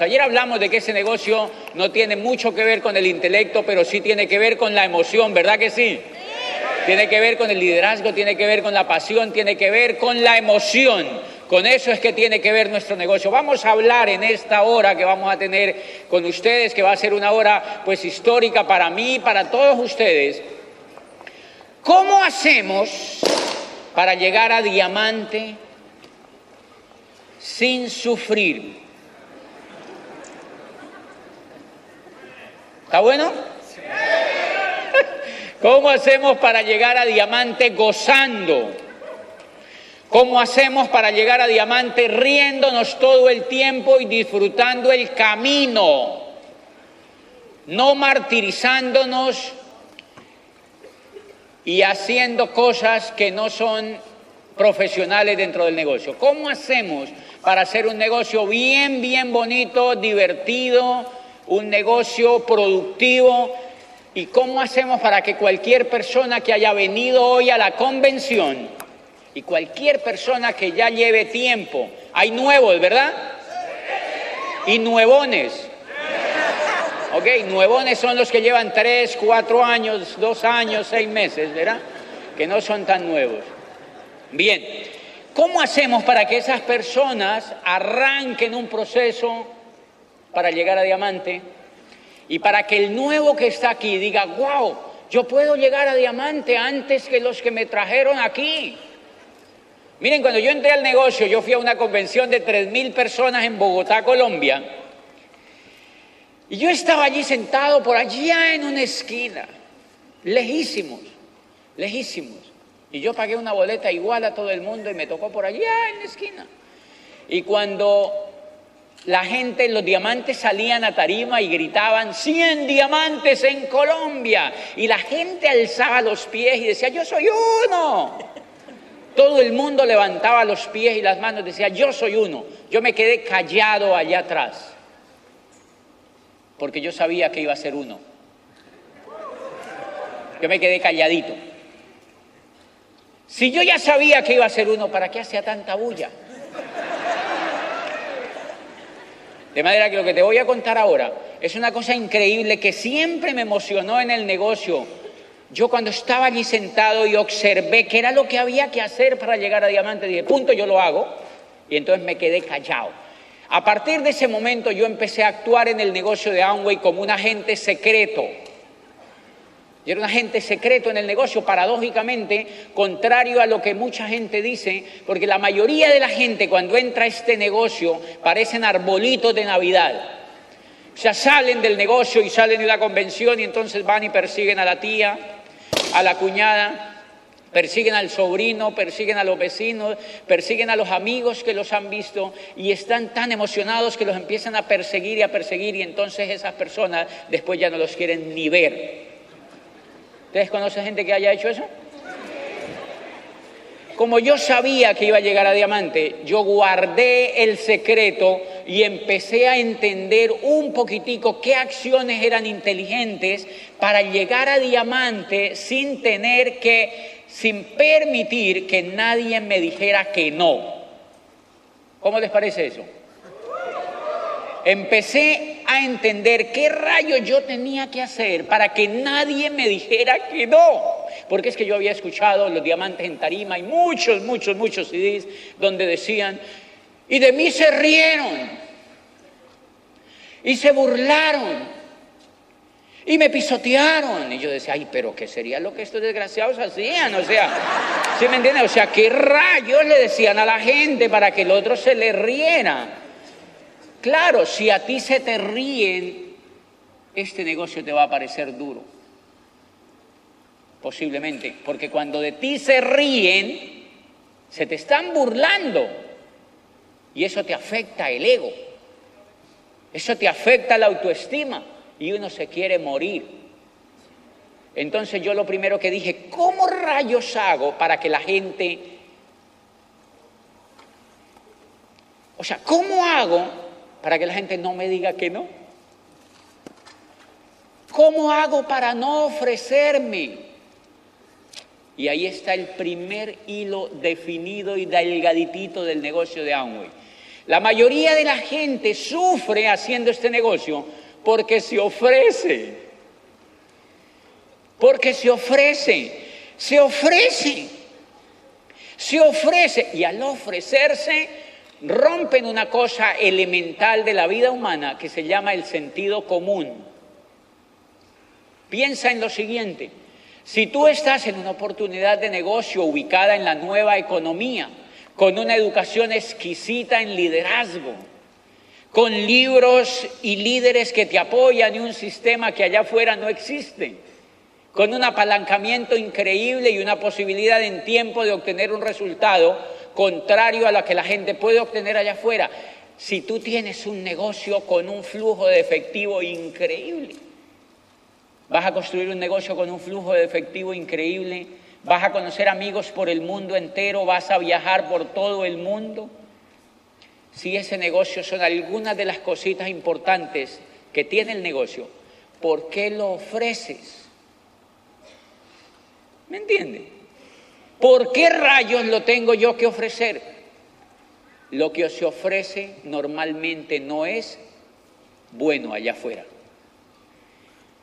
Ayer hablamos de que ese negocio no tiene mucho que ver con el intelecto, pero sí tiene que ver con la emoción, ¿verdad que sí? Tiene que ver con el liderazgo, tiene que ver con la pasión, tiene que ver con la emoción. Con eso es que tiene que ver nuestro negocio. Vamos a hablar en esta hora que vamos a tener con ustedes, que va a ser una hora pues histórica para mí, para todos ustedes. ¿Cómo hacemos para llegar a diamante sin sufrir? ¿Está bueno? ¿Cómo hacemos para llegar a diamante gozando? ¿Cómo hacemos para llegar a diamante riéndonos todo el tiempo y disfrutando el camino? No martirizándonos y haciendo cosas que no son profesionales dentro del negocio. ¿Cómo hacemos para hacer un negocio bien, bien bonito, divertido, un negocio productivo. ¿Y cómo hacemos para que cualquier persona que haya venido hoy a la convención y cualquier persona que ya lleve tiempo, hay nuevos, ¿verdad? Y nuevones. Ok, nuevones son los que llevan tres, cuatro años, dos años, seis meses, ¿verdad? Que no son tan nuevos. Bien, ¿cómo hacemos para que esas personas arranquen un proceso para llegar a diamante y para que el nuevo que está aquí diga, wow, yo puedo llegar a diamante antes que los que me trajeron aquí. Miren, cuando yo entré al negocio, yo fui a una convención de 3.000 personas en Bogotá, Colombia, y yo estaba allí sentado por allá en una esquina, lejísimos, lejísimos. Y yo pagué una boleta igual a todo el mundo y me tocó por allá en la esquina. Y cuando la gente, los diamantes salían a tarima y gritaban, 100 diamantes en Colombia. Y la gente alzaba los pies y decía, yo soy uno. Todo el mundo levantaba los pies y las manos decía, yo soy uno. Yo me quedé callado allá atrás, porque yo sabía que iba a ser uno. Yo me quedé calladito. Si yo ya sabía que iba a ser uno, ¿para qué hacía tanta bulla? De manera que lo que te voy a contar ahora es una cosa increíble que siempre me emocionó en el negocio. Yo cuando estaba allí sentado y observé qué era lo que había que hacer para llegar a diamante, dije, punto, yo lo hago. Y entonces me quedé callado. A partir de ese momento yo empecé a actuar en el negocio de Amway como un agente secreto. Yo era un agente secreto en el negocio, paradójicamente, contrario a lo que mucha gente dice, porque la mayoría de la gente cuando entra a este negocio parecen arbolitos de Navidad. O sea, salen del negocio y salen de la convención y entonces van y persiguen a la tía, a la cuñada, persiguen al sobrino, persiguen a los vecinos, persiguen a los amigos que los han visto y están tan emocionados que los empiezan a perseguir y a perseguir y entonces esas personas después ya no los quieren ni ver. ¿Ustedes conocen gente que haya hecho eso? Como yo sabía que iba a llegar a diamante, yo guardé el secreto y empecé a entender un poquitico qué acciones eran inteligentes para llegar a diamante sin tener que, sin permitir que nadie me dijera que no. ¿Cómo les parece eso? Empecé a entender qué rayos yo tenía que hacer para que nadie me dijera que no. Porque es que yo había escuchado los diamantes en tarima y muchos, muchos, muchos CDs donde decían, y de mí se rieron, y se burlaron, y me pisotearon. Y yo decía, ay, pero ¿qué sería lo que estos desgraciados hacían? O sea, ¿sí me entiendes? O sea, ¿qué rayos le decían a la gente para que el otro se le riera? Claro, si a ti se te ríen, este negocio te va a parecer duro. Posiblemente, porque cuando de ti se ríen, se te están burlando. Y eso te afecta el ego. Eso te afecta la autoestima. Y uno se quiere morir. Entonces yo lo primero que dije, ¿cómo rayos hago para que la gente... O sea, ¿cómo hago para que la gente no me diga que no? ¿Cómo hago para no ofrecerme? Y ahí está el primer hilo definido y delgaditito del negocio de Amway. La mayoría de la gente sufre haciendo este negocio porque se ofrece. Porque se ofrece. Se ofrece. Se ofrece. Y al ofrecerse rompen una cosa elemental de la vida humana que se llama el sentido común. Piensa en lo siguiente. Si tú estás en una oportunidad de negocio ubicada en la nueva economía, con una educación exquisita en liderazgo, con libros y líderes que te apoyan y un sistema que allá afuera no existe, con un apalancamiento increíble y una posibilidad en tiempo de obtener un resultado contrario a lo que la gente puede obtener allá afuera. Si tú tienes un negocio con un flujo de efectivo increíble, vas a construir un negocio con un flujo de efectivo increíble, vas a conocer amigos por el mundo entero, vas a viajar por todo el mundo. Si ese negocio son algunas de las cositas importantes que tiene el negocio, ¿por qué lo ofreces? ¿Me entiende? ¿Por qué rayos lo tengo yo que ofrecer? Lo que se ofrece normalmente no es bueno allá afuera.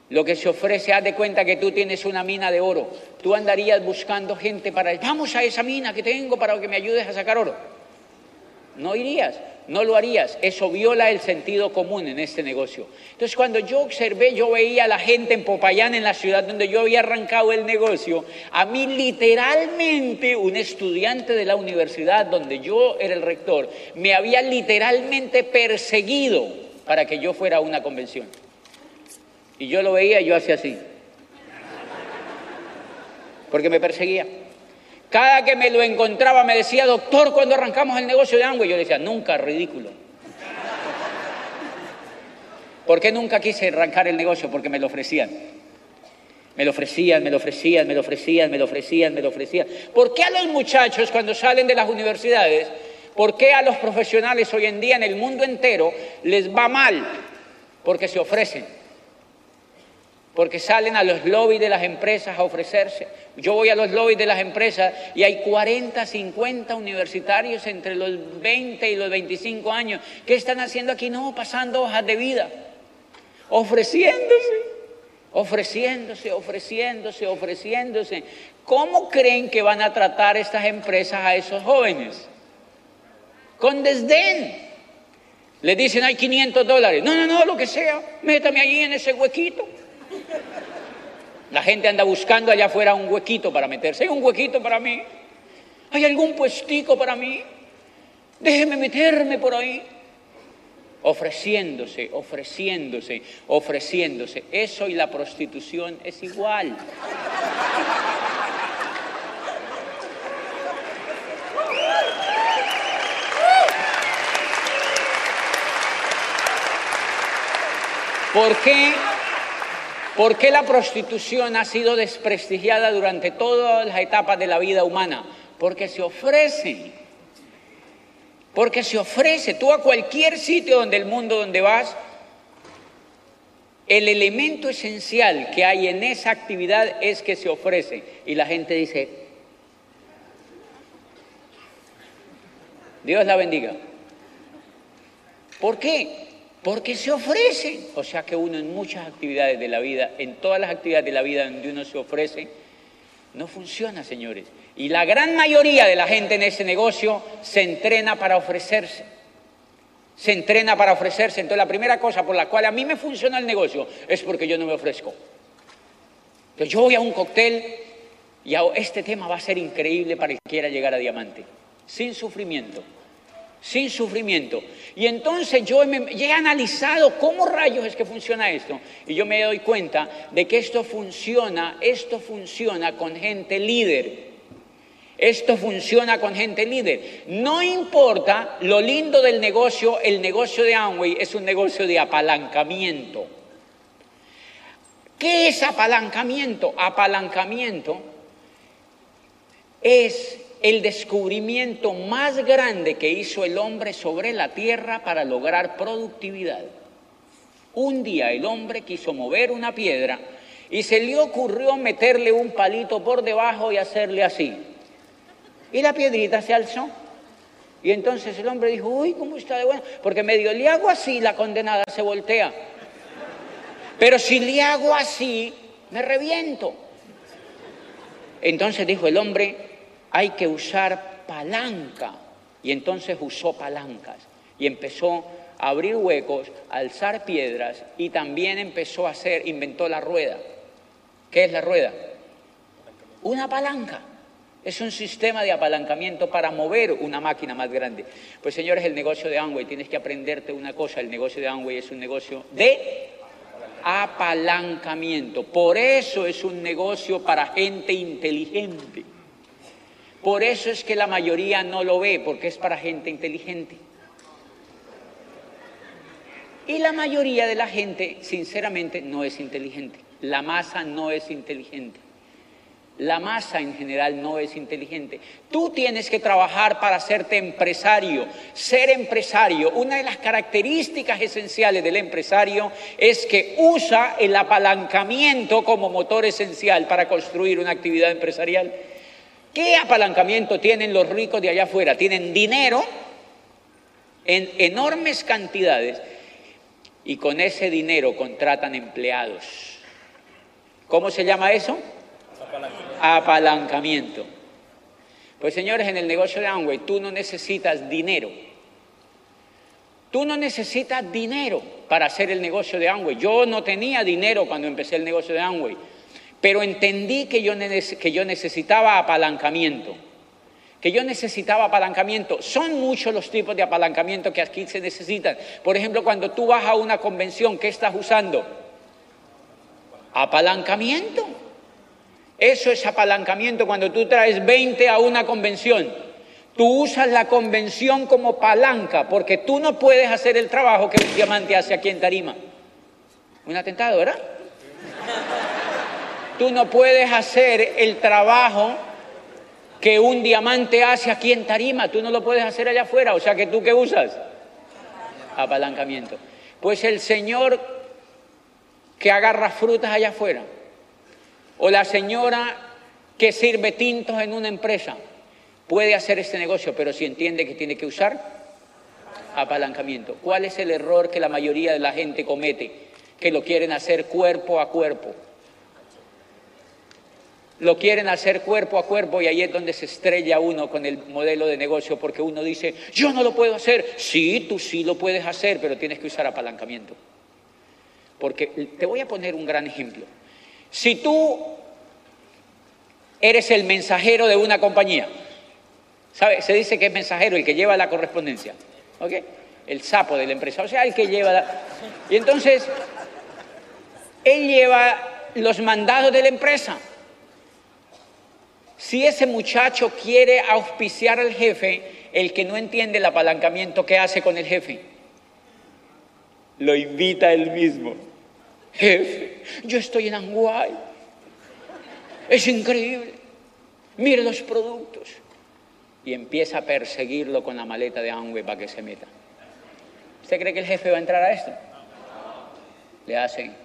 Lo que se ofrece, haz de cuenta que tú tienes una mina de oro. Tú andarías buscando gente para, vamos a esa mina que tengo para que me ayudes a sacar oro. No irías, no lo harías. Eso viola el sentido común en este negocio. Entonces, cuando yo observé, yo veía a la gente en Popayán, en la ciudad donde yo había arrancado el negocio, a mí literalmente, un estudiante de la universidad donde yo era el rector, me había literalmente perseguido para que yo fuera a una convención. Y yo lo veía y yo hacía así. Porque me perseguía. Cada que me lo encontraba me decía, doctor, ¿cuándo arrancamos el negocio de Amway? Yo le decía, nunca, ridículo. ¿Por qué nunca quise arrancar el negocio? Porque me lo ofrecían. Me lo ofrecían, me lo ofrecían, me lo ofrecían, me lo ofrecían, me lo ofrecían. ¿Por qué a los muchachos cuando salen de las universidades, por qué a los profesionales hoy en día en el mundo entero les va mal? Porque se ofrecen porque salen a los lobbies de las empresas a ofrecerse. Yo voy a los lobbies de las empresas y hay 40, 50 universitarios entre los 20 y los 25 años. ¿Qué están haciendo aquí? No, pasando hojas de vida, ofreciéndose, ofreciéndose, ofreciéndose, ofreciéndose. ¿Cómo creen que van a tratar estas empresas a esos jóvenes? Con desdén. Les dicen, hay 500 dólares. No, no, no, lo que sea, métame allí en ese huequito. La gente anda buscando allá afuera un huequito para meterse. ¿Hay un huequito para mí? ¿Hay algún puestico para mí? Déjeme meterme por ahí. Ofreciéndose, ofreciéndose, ofreciéndose. Eso y la prostitución es igual. ¿Por qué? ¿Por qué la prostitución ha sido desprestigiada durante todas las etapas de la vida humana? Porque se ofrece. Porque se ofrece. Tú a cualquier sitio donde el mundo donde vas, el elemento esencial que hay en esa actividad es que se ofrece. Y la gente dice, Dios la bendiga. ¿Por qué? Porque se ofrece. O sea que uno en muchas actividades de la vida, en todas las actividades de la vida donde uno se ofrece, no funciona, señores. Y la gran mayoría de la gente en ese negocio se entrena para ofrecerse. Se entrena para ofrecerse. Entonces la primera cosa por la cual a mí me funciona el negocio es porque yo no me ofrezco. Entonces yo voy a un cóctel y este tema va a ser increíble para el que quiera llegar a diamante. Sin sufrimiento sin sufrimiento. Y entonces yo he analizado cómo rayos es que funciona esto. Y yo me doy cuenta de que esto funciona, esto funciona con gente líder. Esto funciona con gente líder. No importa lo lindo del negocio, el negocio de Amway es un negocio de apalancamiento. ¿Qué es apalancamiento? Apalancamiento es el descubrimiento más grande que hizo el hombre sobre la tierra para lograr productividad. Un día el hombre quiso mover una piedra y se le ocurrió meterle un palito por debajo y hacerle así. Y la piedrita se alzó. Y entonces el hombre dijo, uy, ¿cómo está de bueno? Porque medio le hago así, la condenada se voltea. Pero si le hago así, me reviento. Entonces dijo el hombre, hay que usar palanca. Y entonces usó palancas y empezó a abrir huecos, a alzar piedras y también empezó a hacer, inventó la rueda. ¿Qué es la rueda? Una palanca. Es un sistema de apalancamiento para mover una máquina más grande. Pues señores, el negocio de Amway, tienes que aprenderte una cosa, el negocio de Amway es un negocio de apalancamiento. Por eso es un negocio para gente inteligente. Por eso es que la mayoría no lo ve, porque es para gente inteligente. Y la mayoría de la gente, sinceramente, no es inteligente. La masa no es inteligente. La masa en general no es inteligente. Tú tienes que trabajar para hacerte empresario. Ser empresario, una de las características esenciales del empresario es que usa el apalancamiento como motor esencial para construir una actividad empresarial. ¿Qué apalancamiento tienen los ricos de allá afuera? Tienen dinero en enormes cantidades y con ese dinero contratan empleados. ¿Cómo se llama eso? apalancamiento. Pues señores, en el negocio de Amway tú no necesitas dinero. Tú no necesitas dinero para hacer el negocio de Amway. Yo no tenía dinero cuando empecé el negocio de Amway, pero entendí que yo, que yo necesitaba apalancamiento. Que yo necesitaba apalancamiento. Son muchos los tipos de apalancamiento que aquí se necesitan. Por ejemplo, cuando tú vas a una convención, ¿qué estás usando? Apalancamiento. Eso es apalancamiento cuando tú traes 20 a una convención. Tú usas la convención como palanca porque tú no puedes hacer el trabajo que un diamante hace aquí en Tarima. Un atentado, ¿verdad? Tú no puedes hacer el trabajo que un diamante hace aquí en Tarima. Tú no lo puedes hacer allá afuera. O sea que tú qué usas? Apalancamiento. Pues el Señor que agarra frutas allá afuera o la señora que sirve tintos en una empresa puede hacer este negocio, pero si entiende que tiene que usar apalancamiento. ¿Cuál es el error que la mayoría de la gente comete? Que lo quieren hacer cuerpo a cuerpo. Lo quieren hacer cuerpo a cuerpo y ahí es donde se estrella uno con el modelo de negocio porque uno dice, yo no lo puedo hacer. Sí, tú sí lo puedes hacer, pero tienes que usar apalancamiento. Porque te voy a poner un gran ejemplo. Si tú eres el mensajero de una compañía, ¿sabe? Se dice que es mensajero el que lleva la correspondencia, ¿ok? El sapo de la empresa, o sea, el que lleva la... Y entonces, él lleva los mandados de la empresa. Si ese muchacho quiere auspiciar al jefe, el que no entiende el apalancamiento, ¿qué hace con el jefe? Lo invita él mismo. Jefe, yo estoy en Anguay. Es increíble. Mire los productos. Y empieza a perseguirlo con la maleta de Amway para que se meta. ¿Usted cree que el jefe va a entrar a esto? Le hacen.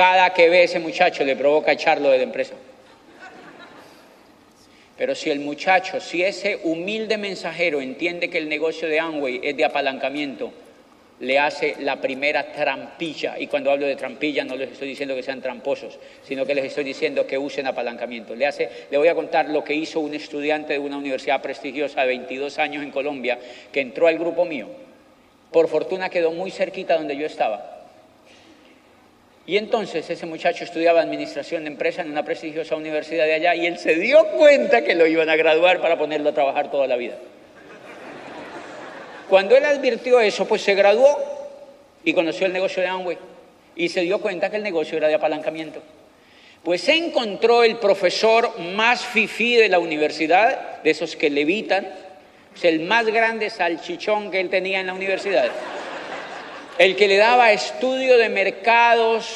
Cada que ve ese muchacho le provoca echarlo de la empresa. Pero si el muchacho, si ese humilde mensajero entiende que el negocio de Amway es de apalancamiento, le hace la primera trampilla. Y cuando hablo de trampilla no les estoy diciendo que sean tramposos, sino que les estoy diciendo que usen apalancamiento. Le, hace, le voy a contar lo que hizo un estudiante de una universidad prestigiosa de 22 años en Colombia, que entró al grupo mío. Por fortuna quedó muy cerquita donde yo estaba. Y entonces ese muchacho estudiaba administración de empresa en una prestigiosa universidad de allá y él se dio cuenta que lo iban a graduar para ponerlo a trabajar toda la vida. Cuando él advirtió eso, pues se graduó y conoció el negocio de Amway y se dio cuenta que el negocio era de apalancamiento. Pues encontró el profesor más fifí de la universidad, de esos que levitan, es el más grande salchichón que él tenía en la universidad, el que le daba estudio de mercados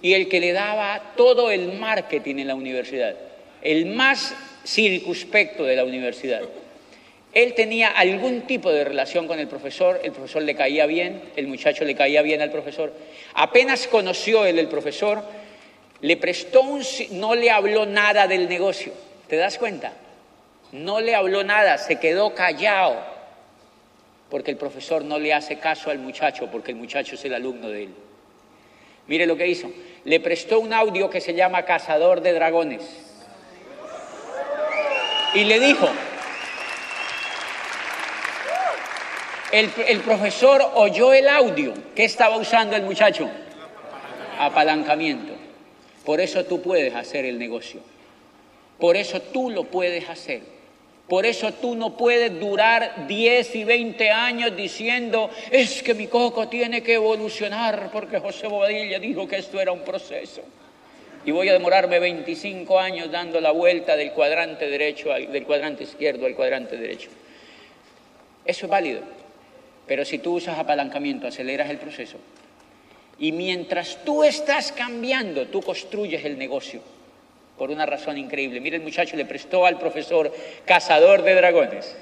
y el que le daba todo el marketing en la universidad, el más circunspecto de la universidad. Él tenía algún tipo de relación con el profesor, el profesor le caía bien, el muchacho le caía bien al profesor. Apenas conoció él el profesor, le prestó un... no le habló nada del negocio. ¿Te das cuenta? No le habló nada, se quedó callado, porque el profesor no le hace caso al muchacho, porque el muchacho es el alumno de él. Mire lo que hizo. Le prestó un audio que se llama Cazador de Dragones. Y le dijo, el, el profesor oyó el audio. ¿Qué estaba usando el muchacho? Apalancamiento. Por eso tú puedes hacer el negocio. Por eso tú lo puedes hacer. Por eso tú no puedes durar 10 y 20 años diciendo, es que mi coco tiene que evolucionar porque José Bobadilla dijo que esto era un proceso. Y voy a demorarme 25 años dando la vuelta del cuadrante derecho, del cuadrante izquierdo al cuadrante derecho. Eso es válido. Pero si tú usas apalancamiento, aceleras el proceso. Y mientras tú estás cambiando, tú construyes el negocio por una razón increíble. Mire, el muchacho le prestó al profesor cazador de dragones.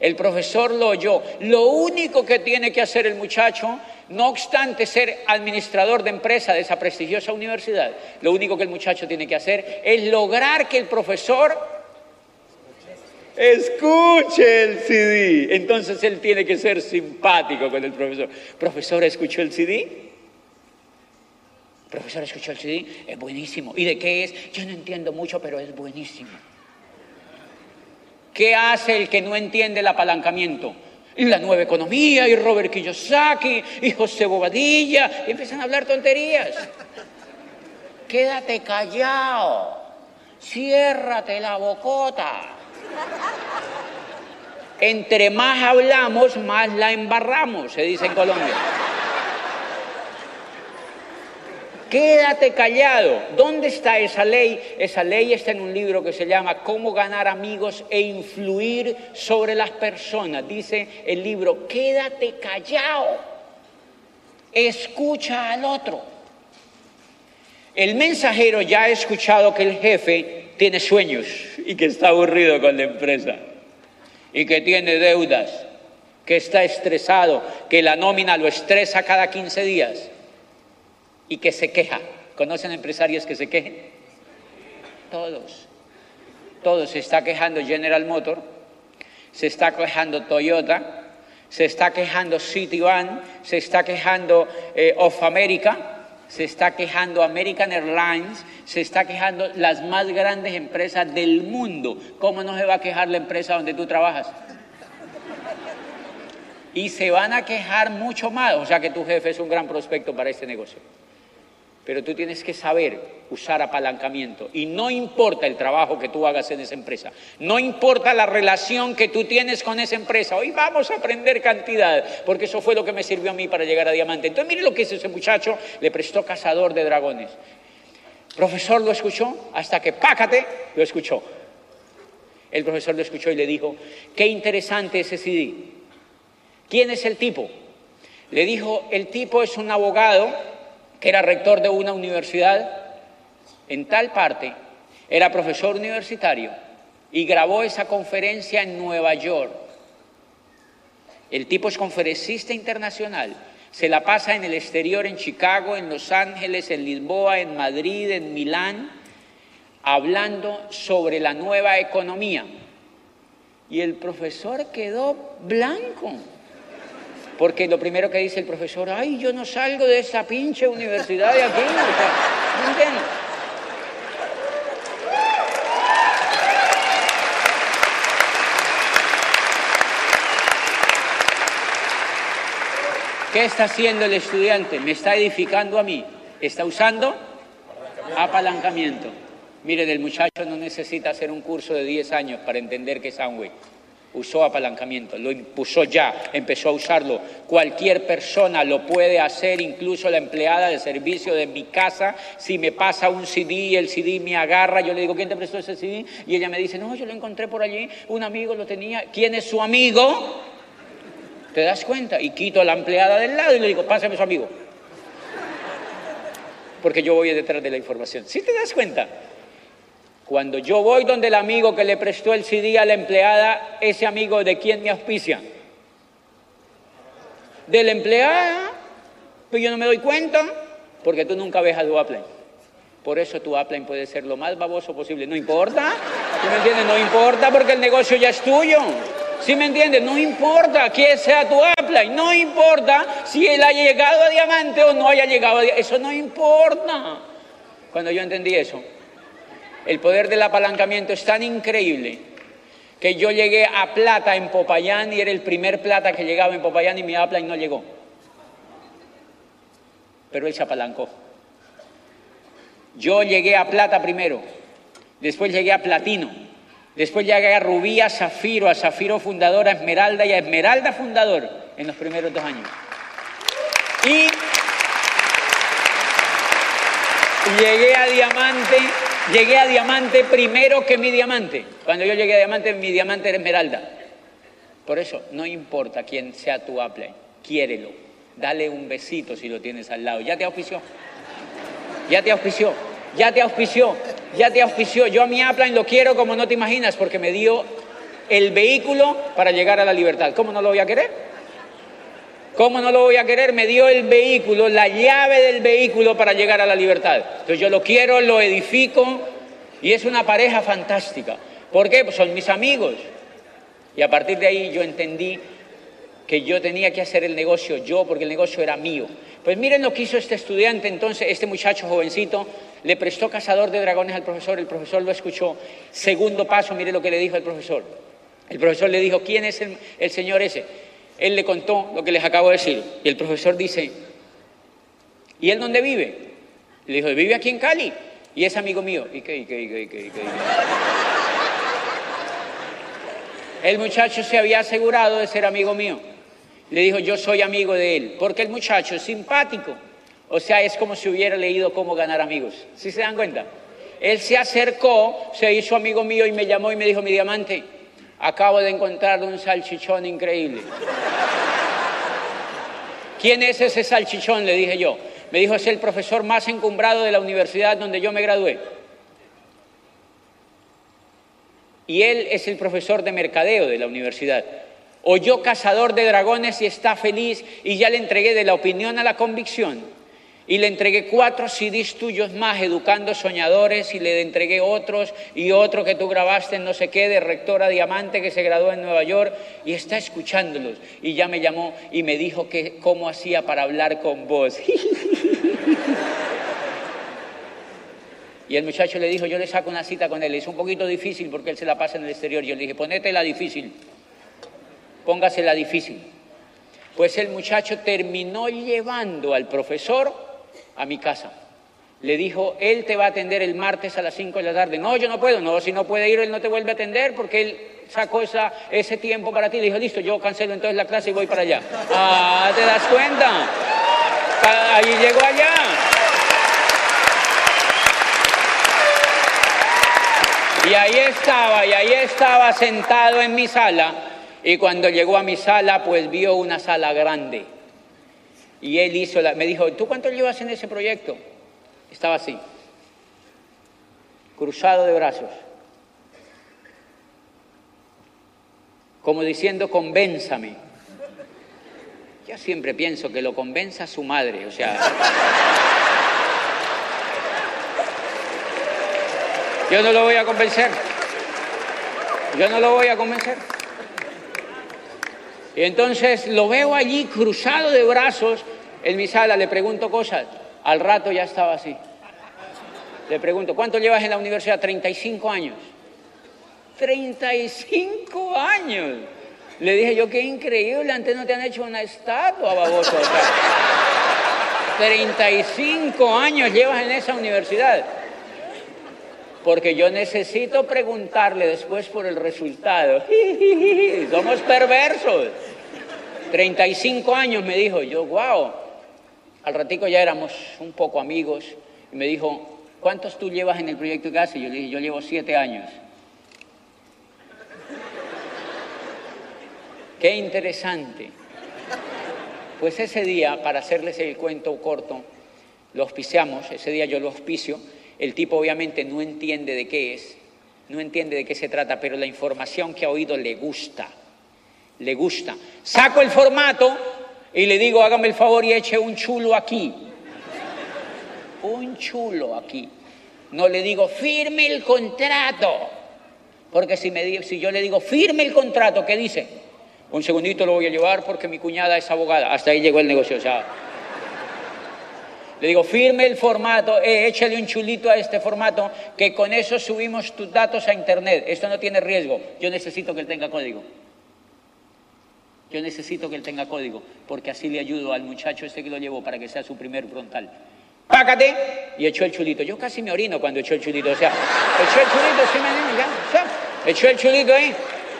El profesor lo oyó. Lo único que tiene que hacer el muchacho, no obstante ser administrador de empresa de esa prestigiosa universidad, lo único que el muchacho tiene que hacer es lograr que el profesor escuche el CD. Entonces él tiene que ser simpático con el profesor. Profesor, ¿escuchó el CD? Profesor, ¿escuchó el CD? Es buenísimo. ¿Y de qué es? Yo no entiendo mucho, pero es buenísimo. ¿Qué hace el que no entiende el apalancamiento? Y la nueva economía, y Robert Kiyosaki, y José Bobadilla, y empiezan a hablar tonterías. Quédate callado, ciérrate la bocota. Entre más hablamos, más la embarramos, se dice en Colombia. Quédate callado. ¿Dónde está esa ley? Esa ley está en un libro que se llama Cómo ganar amigos e influir sobre las personas. Dice el libro, quédate callado. Escucha al otro. El mensajero ya ha escuchado que el jefe tiene sueños y que está aburrido con la empresa y que tiene deudas, que está estresado, que la nómina lo estresa cada 15 días y que se queja. ¿Conocen empresarios que se quejen? Todos. Todos. Se está quejando General Motor, se está quejando Toyota, se está quejando Citibank, se está quejando eh, Of America, se está quejando American Airlines, se está quejando las más grandes empresas del mundo. ¿Cómo no se va a quejar la empresa donde tú trabajas? Y se van a quejar mucho más, o sea que tu jefe es un gran prospecto para este negocio. Pero tú tienes que saber usar apalancamiento. Y no importa el trabajo que tú hagas en esa empresa. No importa la relación que tú tienes con esa empresa. Hoy vamos a aprender cantidad, porque eso fue lo que me sirvió a mí para llegar a diamante. Entonces mire lo que hizo ese muchacho. Le prestó cazador de dragones. profesor lo escuchó hasta que pácate lo escuchó. El profesor lo escuchó y le dijo, qué interesante ese CD. ¿Quién es el tipo? Le dijo, el tipo es un abogado que era rector de una universidad en tal parte, era profesor universitario y grabó esa conferencia en Nueva York. El tipo es conferencista internacional, se la pasa en el exterior, en Chicago, en Los Ángeles, en Lisboa, en Madrid, en Milán, hablando sobre la nueva economía. Y el profesor quedó blanco. Porque lo primero que dice el profesor, ay, yo no salgo de esa pinche universidad de aquí. ¿Me entiendes? ¿Qué está haciendo el estudiante? Me está edificando a mí. Está usando apalancamiento. Mire, el muchacho no necesita hacer un curso de 10 años para entender que es Amway usó apalancamiento, lo impuso ya, empezó a usarlo. Cualquier persona lo puede hacer, incluso la empleada de servicio de mi casa. Si me pasa un CD y el CD me agarra, yo le digo, ¿quién te prestó ese CD? Y ella me dice, no, yo lo encontré por allí, un amigo lo tenía. ¿Quién es su amigo? ¿Te das cuenta? Y quito a la empleada del lado y le digo, pásame su amigo. Porque yo voy detrás de la información. ¿Sí te das cuenta? Cuando yo voy donde el amigo que le prestó el CD a la empleada, ese amigo de quién me auspicia? De la empleada, pero yo no me doy cuenta porque tú nunca ves a Duaple. Por eso tu upline puede ser lo más baboso posible. No importa. ¿Sí me entiendes? No importa porque el negocio ya es tuyo. ¿Sí me entiendes? No importa quién sea tu upline. No importa si él haya llegado a diamante o no haya llegado a diamante. Eso no importa. Cuando yo entendí eso, el poder del apalancamiento es tan increíble que yo llegué a plata en Popayán y era el primer plata que llegaba en Popayán y mi upline no llegó. Pero él se apalancó. Yo llegué a plata primero, después llegué a platino, después llegué a rubí, a zafiro, a zafiro fundador, a esmeralda y a esmeralda fundador en los primeros dos años. Y llegué a diamante, llegué a diamante primero que mi diamante. Cuando yo llegué a diamante, mi diamante era esmeralda. Por eso, no importa quién sea tu Apple, quiérelo. Dale un besito si lo tienes al lado. ¿Ya te auspició? ¿Ya te auspició? ¿Ya te auspició? ¿Ya te auspició? Yo a mi Apple lo quiero como no te imaginas porque me dio el vehículo para llegar a la libertad. ¿Cómo no lo voy a querer? ¿Cómo no lo voy a querer? Me dio el vehículo, la llave del vehículo para llegar a la libertad. Entonces yo lo quiero, lo edifico y es una pareja fantástica. ¿Por qué? Pues son mis amigos. Y a partir de ahí yo entendí que yo tenía que hacer el negocio yo porque el negocio era mío. Pues miren lo que hizo este estudiante entonces, este muchacho jovencito, le prestó cazador de dragones al profesor, el profesor lo escuchó. Segundo paso, mire lo que le dijo el profesor. El profesor le dijo, ¿quién es el, el señor ese? Él le contó lo que les acabo de decir. Y el profesor dice, ¿y él dónde vive? Le dijo, vive aquí en Cali. Y es amigo mío. ¿Y qué, y qué, y qué, y qué, y qué? El muchacho se había asegurado de ser amigo mío. Le dijo, yo soy amigo de él. Porque el muchacho es simpático. O sea, es como si hubiera leído cómo ganar amigos. ¿Sí se dan cuenta? Él se acercó, se hizo amigo mío y me llamó y me dijo, mi diamante, Acabo de encontrar un salchichón increíble. ¿Quién es ese salchichón? Le dije yo. Me dijo, es el profesor más encumbrado de la universidad donde yo me gradué. Y él es el profesor de mercadeo de la universidad. Oyó cazador de dragones y está feliz y ya le entregué de la opinión a la convicción y le entregué cuatro CDs tuyos más, Educando Soñadores, y le entregué otros y otro que tú grabaste en no sé qué, de rectora Diamante, que se graduó en Nueva York, y está escuchándolos. Y ya me llamó y me dijo que cómo hacía para hablar con vos. Y el muchacho le dijo, yo le saco una cita con él. Es un poquito difícil porque él se la pasa en el exterior. Yo le dije, ponete la difícil. Póngase la difícil. Pues el muchacho terminó llevando al profesor a mi casa. Le dijo, él te va a atender el martes a las 5 de la tarde. No, yo no puedo. No, si no puede ir, él no te vuelve a atender porque él sacó esa, ese tiempo para ti. Le dijo, listo, yo cancelo entonces la clase y voy para allá. Ah, ¿te das cuenta? Ahí llegó allá. Y ahí estaba, y ahí estaba sentado en mi sala. Y cuando llegó a mi sala, pues vio una sala grande. Y él hizo, la, me dijo, ¿tú cuánto llevas en ese proyecto? Estaba así, cruzado de brazos, como diciendo, convénzame. Yo siempre pienso que lo convenza su madre, o sea... Yo no lo voy a convencer. Yo no lo voy a convencer. Y entonces lo veo allí cruzado de brazos en mi sala, le pregunto cosas. Al rato ya estaba así. Le pregunto, ¿cuánto llevas en la universidad? 35 años. 35 años. Le dije yo, qué increíble, antes no te han hecho una estatua, baboso. 35 años llevas en esa universidad. Porque yo necesito preguntarle después por el resultado. Somos perversos. 35 años me dijo, yo, wow. Al ratico ya éramos un poco amigos y me dijo, ¿cuántos tú llevas en el proyecto de casa? Y yo le dije, yo llevo siete años. Qué interesante. Pues ese día, para hacerles el cuento corto, lo auspiciamos, ese día yo lo auspicio, el tipo obviamente no entiende de qué es, no entiende de qué se trata, pero la información que ha oído le gusta, le gusta. Saco el formato y le digo, hágame el favor y eche un chulo aquí. Un chulo aquí. No le digo, firme el contrato. Porque si, me, si yo le digo, firme el contrato, ¿qué dice? Un segundito lo voy a llevar porque mi cuñada es abogada. Hasta ahí llegó el negocio. O sea, le digo, firme el formato, eh, échale un chulito a este formato, que con eso subimos tus datos a Internet. Esto no tiene riesgo. Yo necesito que él tenga código. Yo necesito que él tenga código, porque así le ayudo al muchacho este que lo llevo para que sea su primer frontal. Pácate y echó el chulito. Yo casi me orino cuando echó el chulito. O sea, echó el chulito, sí me ya, echó el chulito ahí.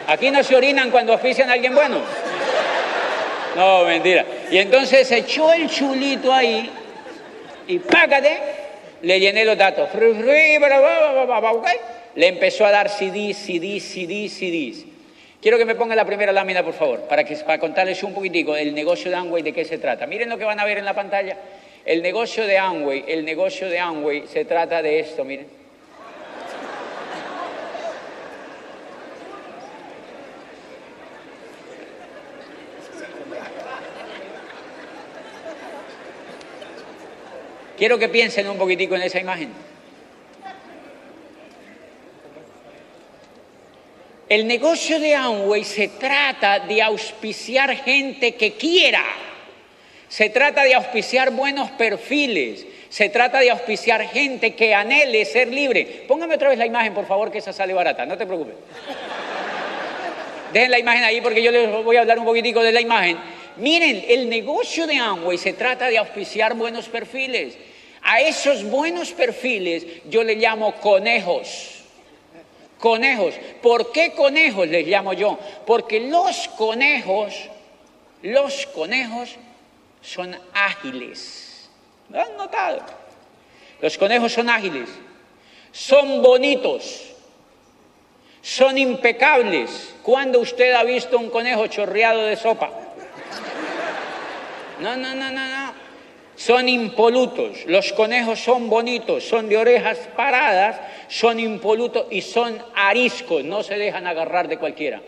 Aquí no se orinan cuando ofician a alguien bueno. No, mentira. Y entonces echó el chulito ahí y pácate, le llené los datos. Le empezó a dar CDs, CDs, CDs, CDs. Quiero que me ponga la primera lámina, por favor, para, que, para contarles un poquitico el negocio de Amway, de qué se trata. Miren lo que van a ver en la pantalla. El negocio de Amway, el negocio de Amway se trata de esto, miren. Quiero que piensen un poquitico en esa imagen. El negocio de Amway se trata de auspiciar gente que quiera. Se trata de auspiciar buenos perfiles. Se trata de auspiciar gente que anhele ser libre. Póngame otra vez la imagen, por favor, que esa sale barata. No te preocupes. Dejen la imagen ahí porque yo les voy a hablar un poquitico de la imagen. Miren, el negocio de Amway se trata de auspiciar buenos perfiles. A esos buenos perfiles yo le llamo conejos. Conejos. ¿Por qué conejos les llamo yo? Porque los conejos, los conejos son ágiles. ¿Lo han notado? Los conejos son ágiles, son bonitos, son impecables. ¿Cuándo usted ha visto un conejo chorreado de sopa? No, no, no, no, no son impolutos, los conejos son bonitos, son de orejas paradas, son impolutos y son ariscos, no se dejan agarrar de cualquiera.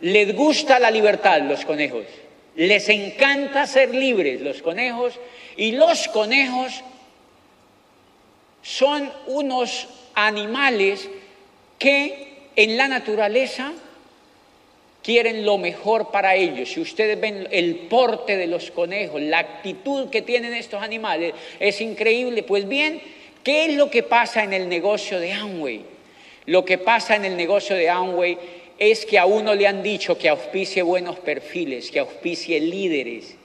Les gusta la libertad los conejos, les encanta ser libres los conejos. Y los conejos son unos animales que en la naturaleza quieren lo mejor para ellos. Si ustedes ven el porte de los conejos, la actitud que tienen estos animales, es increíble. Pues bien, ¿qué es lo que pasa en el negocio de Amway? Lo que pasa en el negocio de Amway es que a uno le han dicho que auspicie buenos perfiles, que auspicie líderes.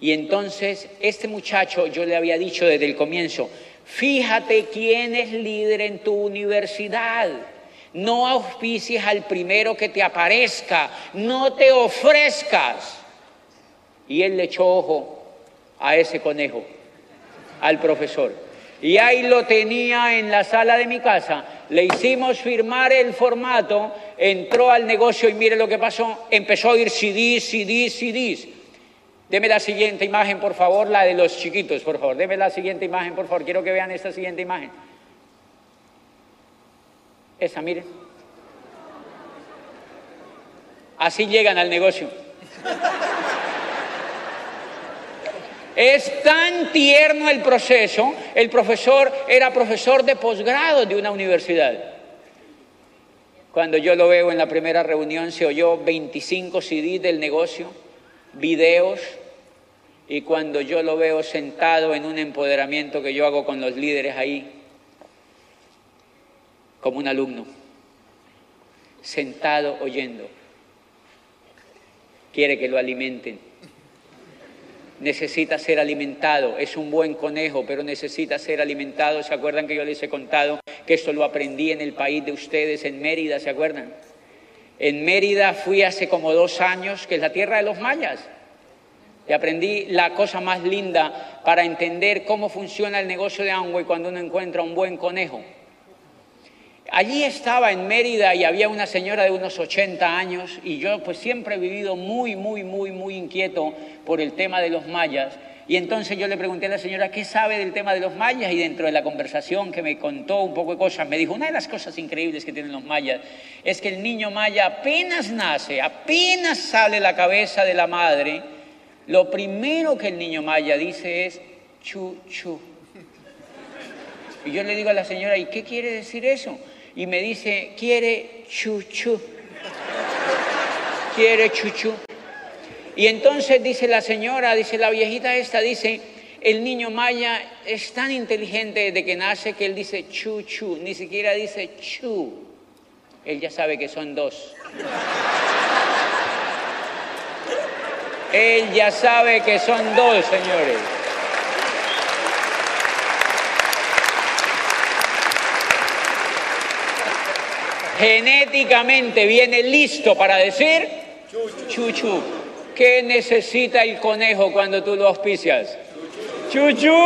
Y entonces este muchacho, yo le había dicho desde el comienzo, fíjate quién es líder en tu universidad. No auspicies al primero que te aparezca, no te ofrezcas. Y él le echó ojo a ese conejo, al profesor. Y ahí lo tenía en la sala de mi casa. Le hicimos firmar el formato, entró al negocio y mire lo que pasó. Empezó a ir CDs, CDs, CDs. Deme la siguiente imagen, por favor, la de los chiquitos, por favor. Deme la siguiente imagen, por favor. Quiero que vean esta siguiente imagen. Esa, miren. Así llegan al negocio. Es tan tierno el proceso. El profesor era profesor de posgrado de una universidad. Cuando yo lo veo en la primera reunión se oyó 25 CDs del negocio, videos, y cuando yo lo veo sentado en un empoderamiento que yo hago con los líderes ahí, como un alumno, sentado oyendo. Quiere que lo alimenten. Necesita ser alimentado. Es un buen conejo, pero necesita ser alimentado. ¿Se acuerdan que yo les he contado que esto lo aprendí en el país de ustedes, en Mérida? ¿Se acuerdan? En Mérida fui hace como dos años, que es la tierra de los mayas. Y aprendí la cosa más linda para entender cómo funciona el negocio de Amway cuando uno encuentra un buen conejo. Allí estaba en Mérida y había una señora de unos 80 años y yo pues siempre he vivido muy, muy, muy, muy inquieto por el tema de los mayas. Y entonces yo le pregunté a la señora qué sabe del tema de los mayas y dentro de la conversación que me contó un poco de cosas, me dijo, una de las cosas increíbles que tienen los mayas es que el niño maya apenas nace, apenas sale la cabeza de la madre, lo primero que el niño maya dice es chu, chu. Y yo le digo a la señora, ¿y qué quiere decir eso? Y me dice, quiere chuchu. Quiere chuchu. Y entonces dice la señora, dice la viejita esta, dice, el niño maya es tan inteligente de que nace que él dice chuchu, ni siquiera dice chu. Él ya sabe que son dos. Él ya sabe que son dos, señores. Genéticamente viene listo para decir chuchu. ¿Qué necesita el conejo cuando tú lo auspicias? Chuchu.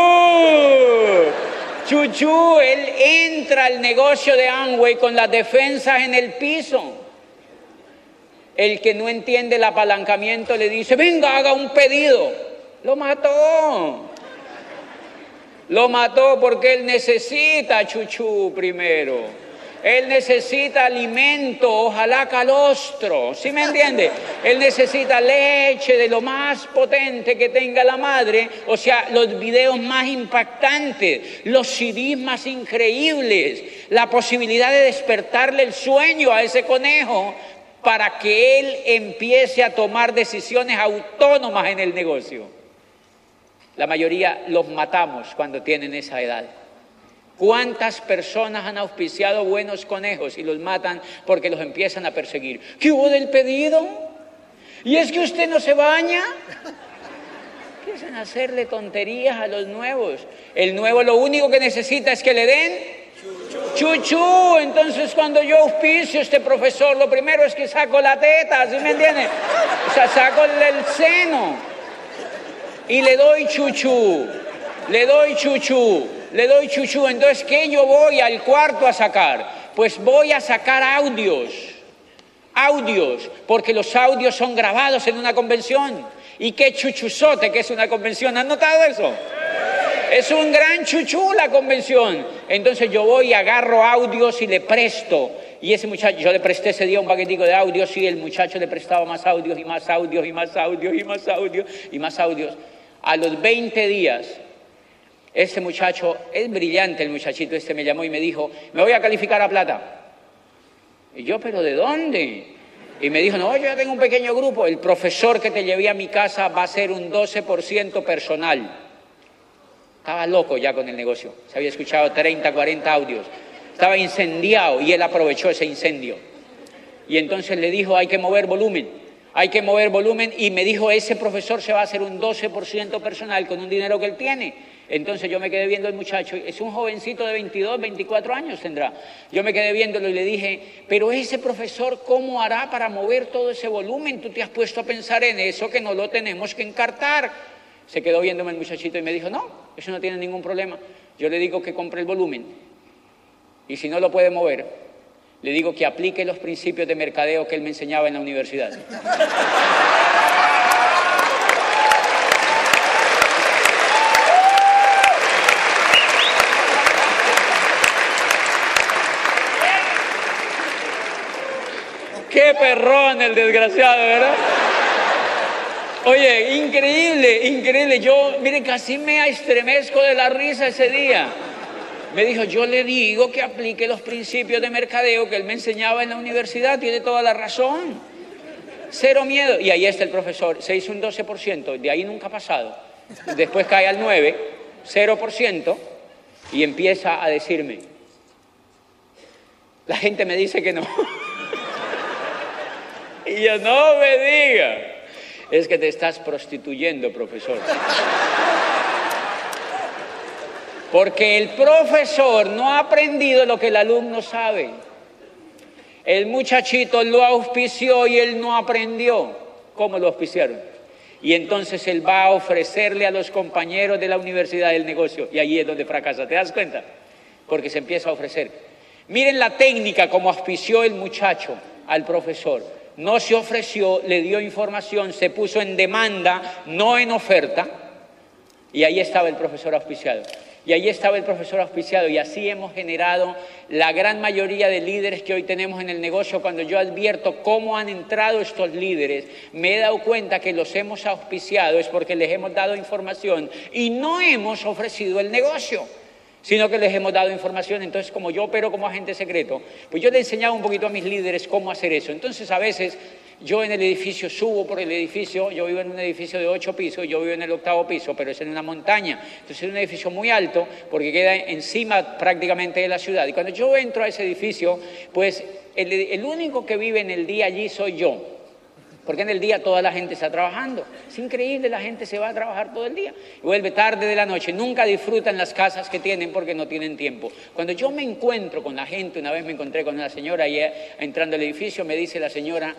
Chuchu, él entra al negocio de Amway con las defensas en el piso. El que no entiende el apalancamiento le dice, venga, haga un pedido. Lo mató. Lo mató porque él necesita chuchu primero. Él necesita alimento, ojalá calostro, ¿sí me entiende? Él necesita leche de lo más potente que tenga la madre, o sea, los videos más impactantes, los CDs más increíbles, la posibilidad de despertarle el sueño a ese conejo para que él empiece a tomar decisiones autónomas en el negocio. La mayoría los matamos cuando tienen esa edad. ¿Cuántas personas han auspiciado buenos conejos y los matan porque los empiezan a perseguir? ¿Qué hubo del pedido? ¿Y es que usted no se baña? Empiezan a hacerle tonterías a los nuevos. El nuevo lo único que necesita es que le den chuchu. Entonces cuando yo auspicio a este profesor, lo primero es que saco la teta, ¿sí me entiende? O sea, saco el seno y le doy chuchu. Le doy chuchu le doy chuchu. Entonces, ¿qué yo voy al cuarto a sacar? Pues voy a sacar audios, audios, porque los audios son grabados en una convención. ¿Y qué chuchuzote que es una convención? ¿Han notado eso? Es un gran chuchu la convención. Entonces yo voy, agarro audios y le presto. Y ese muchacho, yo le presté ese día un paquetico de audios y el muchacho le prestaba más audios y más audios y más audios y más audios y más audios. A los 20 días ese muchacho, es brillante el muchachito este, me llamó y me dijo, me voy a calificar a plata. Y yo, pero ¿de dónde? Y me dijo, no, yo ya tengo un pequeño grupo, el profesor que te llevé a mi casa va a ser un 12% personal. Estaba loco ya con el negocio, se había escuchado 30, 40 audios, estaba incendiado y él aprovechó ese incendio. Y entonces le dijo, hay que mover volumen, hay que mover volumen y me dijo, ese profesor se va a hacer un 12% personal con un dinero que él tiene entonces yo me quedé viendo al muchacho, es un jovencito de 22, 24 años tendrá. Yo me quedé viéndolo y le dije, pero ese profesor, ¿cómo hará para mover todo ese volumen? Tú te has puesto a pensar en eso que no lo tenemos que encartar. Se quedó viéndome el muchachito y me dijo, no, eso no tiene ningún problema. Yo le digo que compre el volumen y si no lo puede mover, le digo que aplique los principios de mercadeo que él me enseñaba en la universidad. Qué perrón el desgraciado, ¿verdad? Oye, increíble, increíble. Yo, mire, casi me estremezco de la risa ese día. Me dijo, yo le digo que aplique los principios de mercadeo que él me enseñaba en la universidad, tiene toda la razón. Cero miedo. Y ahí está el profesor, se hizo un 12%, de ahí nunca ha pasado. Después cae al 9, 0%, y empieza a decirme, la gente me dice que no. Y yo, no me diga. Es que te estás prostituyendo, profesor. Porque el profesor no ha aprendido lo que el alumno sabe. El muchachito lo auspició y él no aprendió. ¿Cómo lo auspiciaron? Y entonces él va a ofrecerle a los compañeros de la universidad del negocio. Y ahí es donde fracasa. ¿Te das cuenta? Porque se empieza a ofrecer. Miren la técnica como auspició el muchacho al profesor no se ofreció, le dio información, se puso en demanda, no en oferta, y ahí estaba el profesor auspiciado. Y ahí estaba el profesor auspiciado y así hemos generado la gran mayoría de líderes que hoy tenemos en el negocio. Cuando yo advierto cómo han entrado estos líderes, me he dado cuenta que los hemos auspiciado es porque les hemos dado información y no hemos ofrecido el negocio. Sino que les hemos dado información. Entonces, como yo opero como agente secreto, pues yo le he enseñado un poquito a mis líderes cómo hacer eso. Entonces, a veces yo en el edificio subo por el edificio, yo vivo en un edificio de ocho pisos, yo vivo en el octavo piso, pero es en una montaña. Entonces es un edificio muy alto porque queda encima prácticamente de la ciudad. Y cuando yo entro a ese edificio, pues el único que vive en el día allí soy yo. Porque en el día toda la gente está trabajando. Es increíble, la gente se va a trabajar todo el día. Y vuelve tarde de la noche. Nunca disfrutan las casas que tienen porque no tienen tiempo. Cuando yo me encuentro con la gente, una vez me encontré con una señora y entrando al edificio, me dice la señora,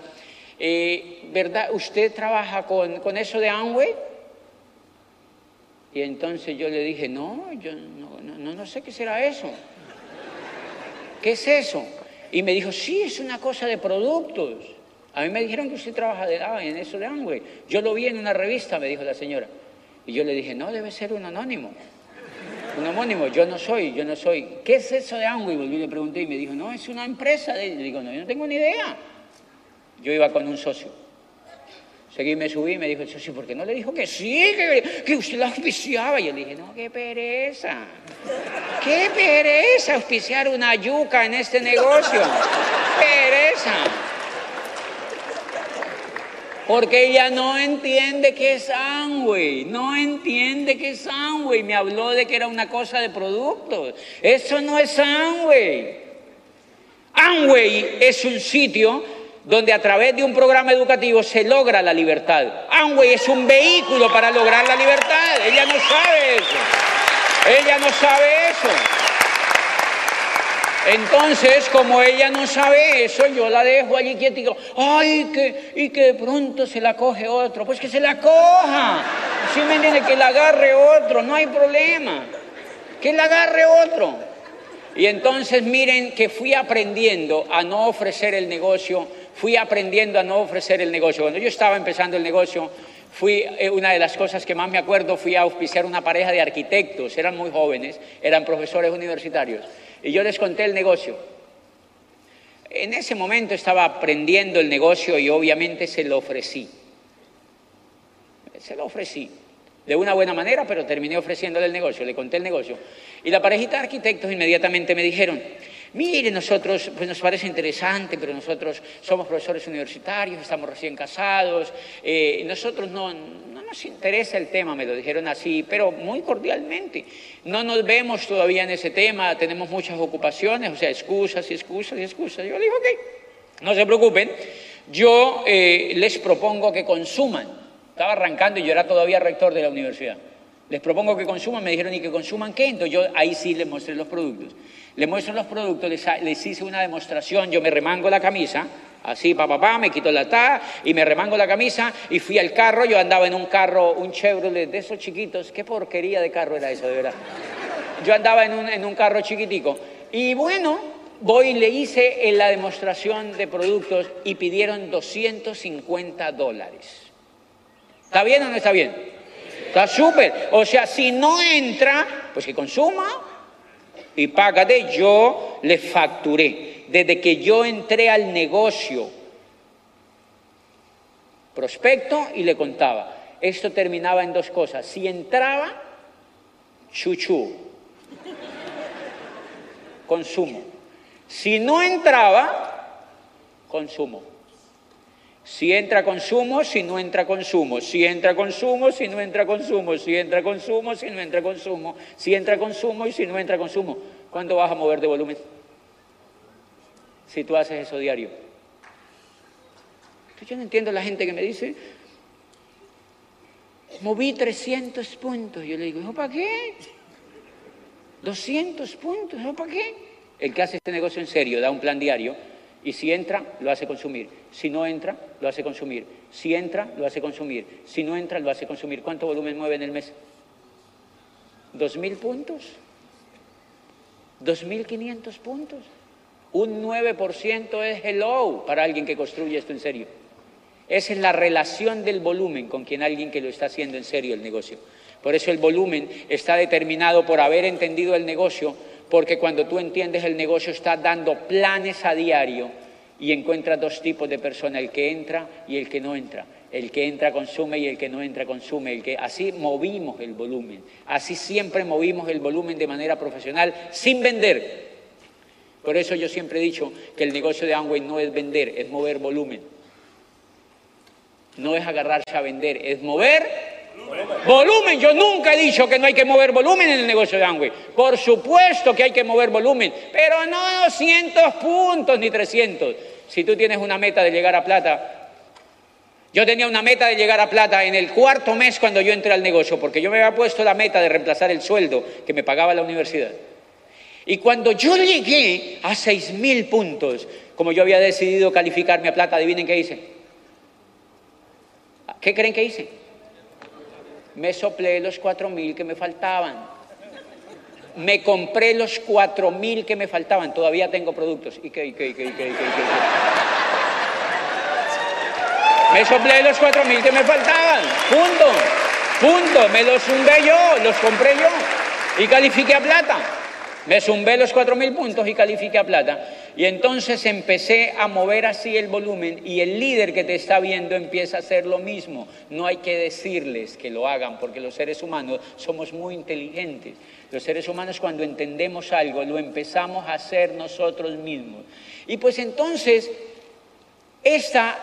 eh, ¿verdad? ¿Usted trabaja con, con, eso de Amway? Y entonces yo le dije, no, yo no, no, no sé qué será eso. ¿Qué es eso? Y me dijo, sí, es una cosa de productos. A mí me dijeron que usted trabaja de, ah, en eso de Amway. Yo lo vi en una revista, me dijo la señora. Y yo le dije, no, debe ser un anónimo. Un homónimo, yo no soy, yo no soy. ¿Qué es eso de Amway? Volví y le pregunté y me dijo, no, es una empresa. De... Le digo, no, yo no tengo ni idea. Yo iba con un socio. Seguí, me subí y me dijo el socio, ¿por qué no le dijo que sí, que, que usted la auspiciaba? Y yo le dije, no, qué pereza. Qué pereza auspiciar una yuca en este negocio. Pereza. Porque ella no entiende qué es Amway, no entiende qué es Amway. Me habló de que era una cosa de productos. Eso no es Amway. Amway es un sitio donde a través de un programa educativo se logra la libertad. Amway es un vehículo para lograr la libertad. Ella no sabe eso. Ella no sabe eso. Entonces, como ella no sabe eso, yo la dejo allí quieta y digo, ay, que, y que de pronto se la coge otro. Pues que se la coja. ¿Sí me entiende? Que la agarre otro, no hay problema. Que la agarre otro. Y entonces miren que fui aprendiendo a no ofrecer el negocio, fui aprendiendo a no ofrecer el negocio. Cuando yo estaba empezando el negocio, fui, eh, una de las cosas que más me acuerdo, fui a auspiciar una pareja de arquitectos, eran muy jóvenes, eran profesores universitarios. Y yo les conté el negocio. En ese momento estaba aprendiendo el negocio y obviamente se lo ofrecí. Se lo ofrecí. De una buena manera, pero terminé ofreciéndole el negocio, le conté el negocio. Y la parejita de arquitectos inmediatamente me dijeron, mire, nosotros, pues nos parece interesante, pero nosotros somos profesores universitarios, estamos recién casados, eh, nosotros no, no nos interesa el tema, me lo dijeron así, pero muy cordialmente. No nos vemos todavía en ese tema, tenemos muchas ocupaciones, o sea, excusas y excusas y excusas. Yo le dije, ok, no se preocupen, yo eh, les propongo que consuman. Estaba arrancando y yo era todavía rector de la universidad. Les propongo que consuman, me dijeron, ¿y que consuman qué? Entonces yo ahí sí les mostré los productos. Les muestro los productos, les, hice una demostración, yo me remango la camisa, así, pa, pa, pa, me quito la ta y me remango la camisa y fui al carro, yo andaba en un carro, un Chevrolet de esos chiquitos, qué porquería de carro era eso, de verdad. Yo andaba en un, en un carro chiquitico y bueno, voy y le hice en la demostración de productos y pidieron 250 dólares. ¿Está bien o no está bien? Está súper. O sea, si no entra, pues que consuma y págate. Yo le facturé. Desde que yo entré al negocio, prospecto y le contaba. Esto terminaba en dos cosas. Si entraba, chuchu, consumo. Si no entraba, consumo. Si entra consumo, si no entra consumo, si entra consumo, si no entra consumo, si entra consumo, si no entra consumo, si entra consumo y si no entra consumo. ¿Cuánto vas a mover de volumen? Si tú haces eso diario. yo no entiendo la gente que me dice, moví 300 puntos. Yo le digo, ¿eso para qué? 200 puntos, ¿eso para qué? El que hace este negocio en serio, da un plan diario, y si entra, lo hace consumir. Si no entra, lo hace consumir. Si entra, lo hace consumir. Si no entra, lo hace consumir. ¿Cuánto volumen mueve en el mes? ¿Dos mil puntos? ¿Dos mil quinientos puntos? Un 9% es hello para alguien que construye esto en serio. Esa es la relación del volumen con quien alguien que lo está haciendo en serio el negocio. Por eso el volumen está determinado por haber entendido el negocio porque cuando tú entiendes el negocio estás dando planes a diario y encuentras dos tipos de personas, el que entra y el que no entra. El que entra consume y el que no entra consume. El que así movimos el volumen. Así siempre movimos el volumen de manera profesional sin vender. Por eso yo siempre he dicho que el negocio de Amway no es vender, es mover volumen. No es agarrarse a vender, es mover Volumen. Yo nunca he dicho que no hay que mover volumen en el negocio de Amway. Por supuesto que hay que mover volumen, pero no 200 puntos ni 300. Si tú tienes una meta de llegar a plata, yo tenía una meta de llegar a plata en el cuarto mes cuando yo entré al negocio, porque yo me había puesto la meta de reemplazar el sueldo que me pagaba la universidad. Y cuando yo llegué a 6.000 puntos, como yo había decidido calificarme a plata, adivinen qué hice. ¿Qué creen que hice? Me soplé los 4.000 que me faltaban. Me compré los 4.000 que me faltaban. Todavía tengo productos. ¿Y qué, y qué, qué, y qué, y qué, Me soplé los 4.000 que me faltaban. Punto. Punto. Me los zumbé yo, los compré yo. Y califiqué a plata. Me zumbé los 4.000 puntos y califiqué a plata. Y entonces empecé a mover así el volumen y el líder que te está viendo empieza a hacer lo mismo. No hay que decirles que lo hagan porque los seres humanos somos muy inteligentes. Los seres humanos cuando entendemos algo lo empezamos a hacer nosotros mismos. Y pues entonces esta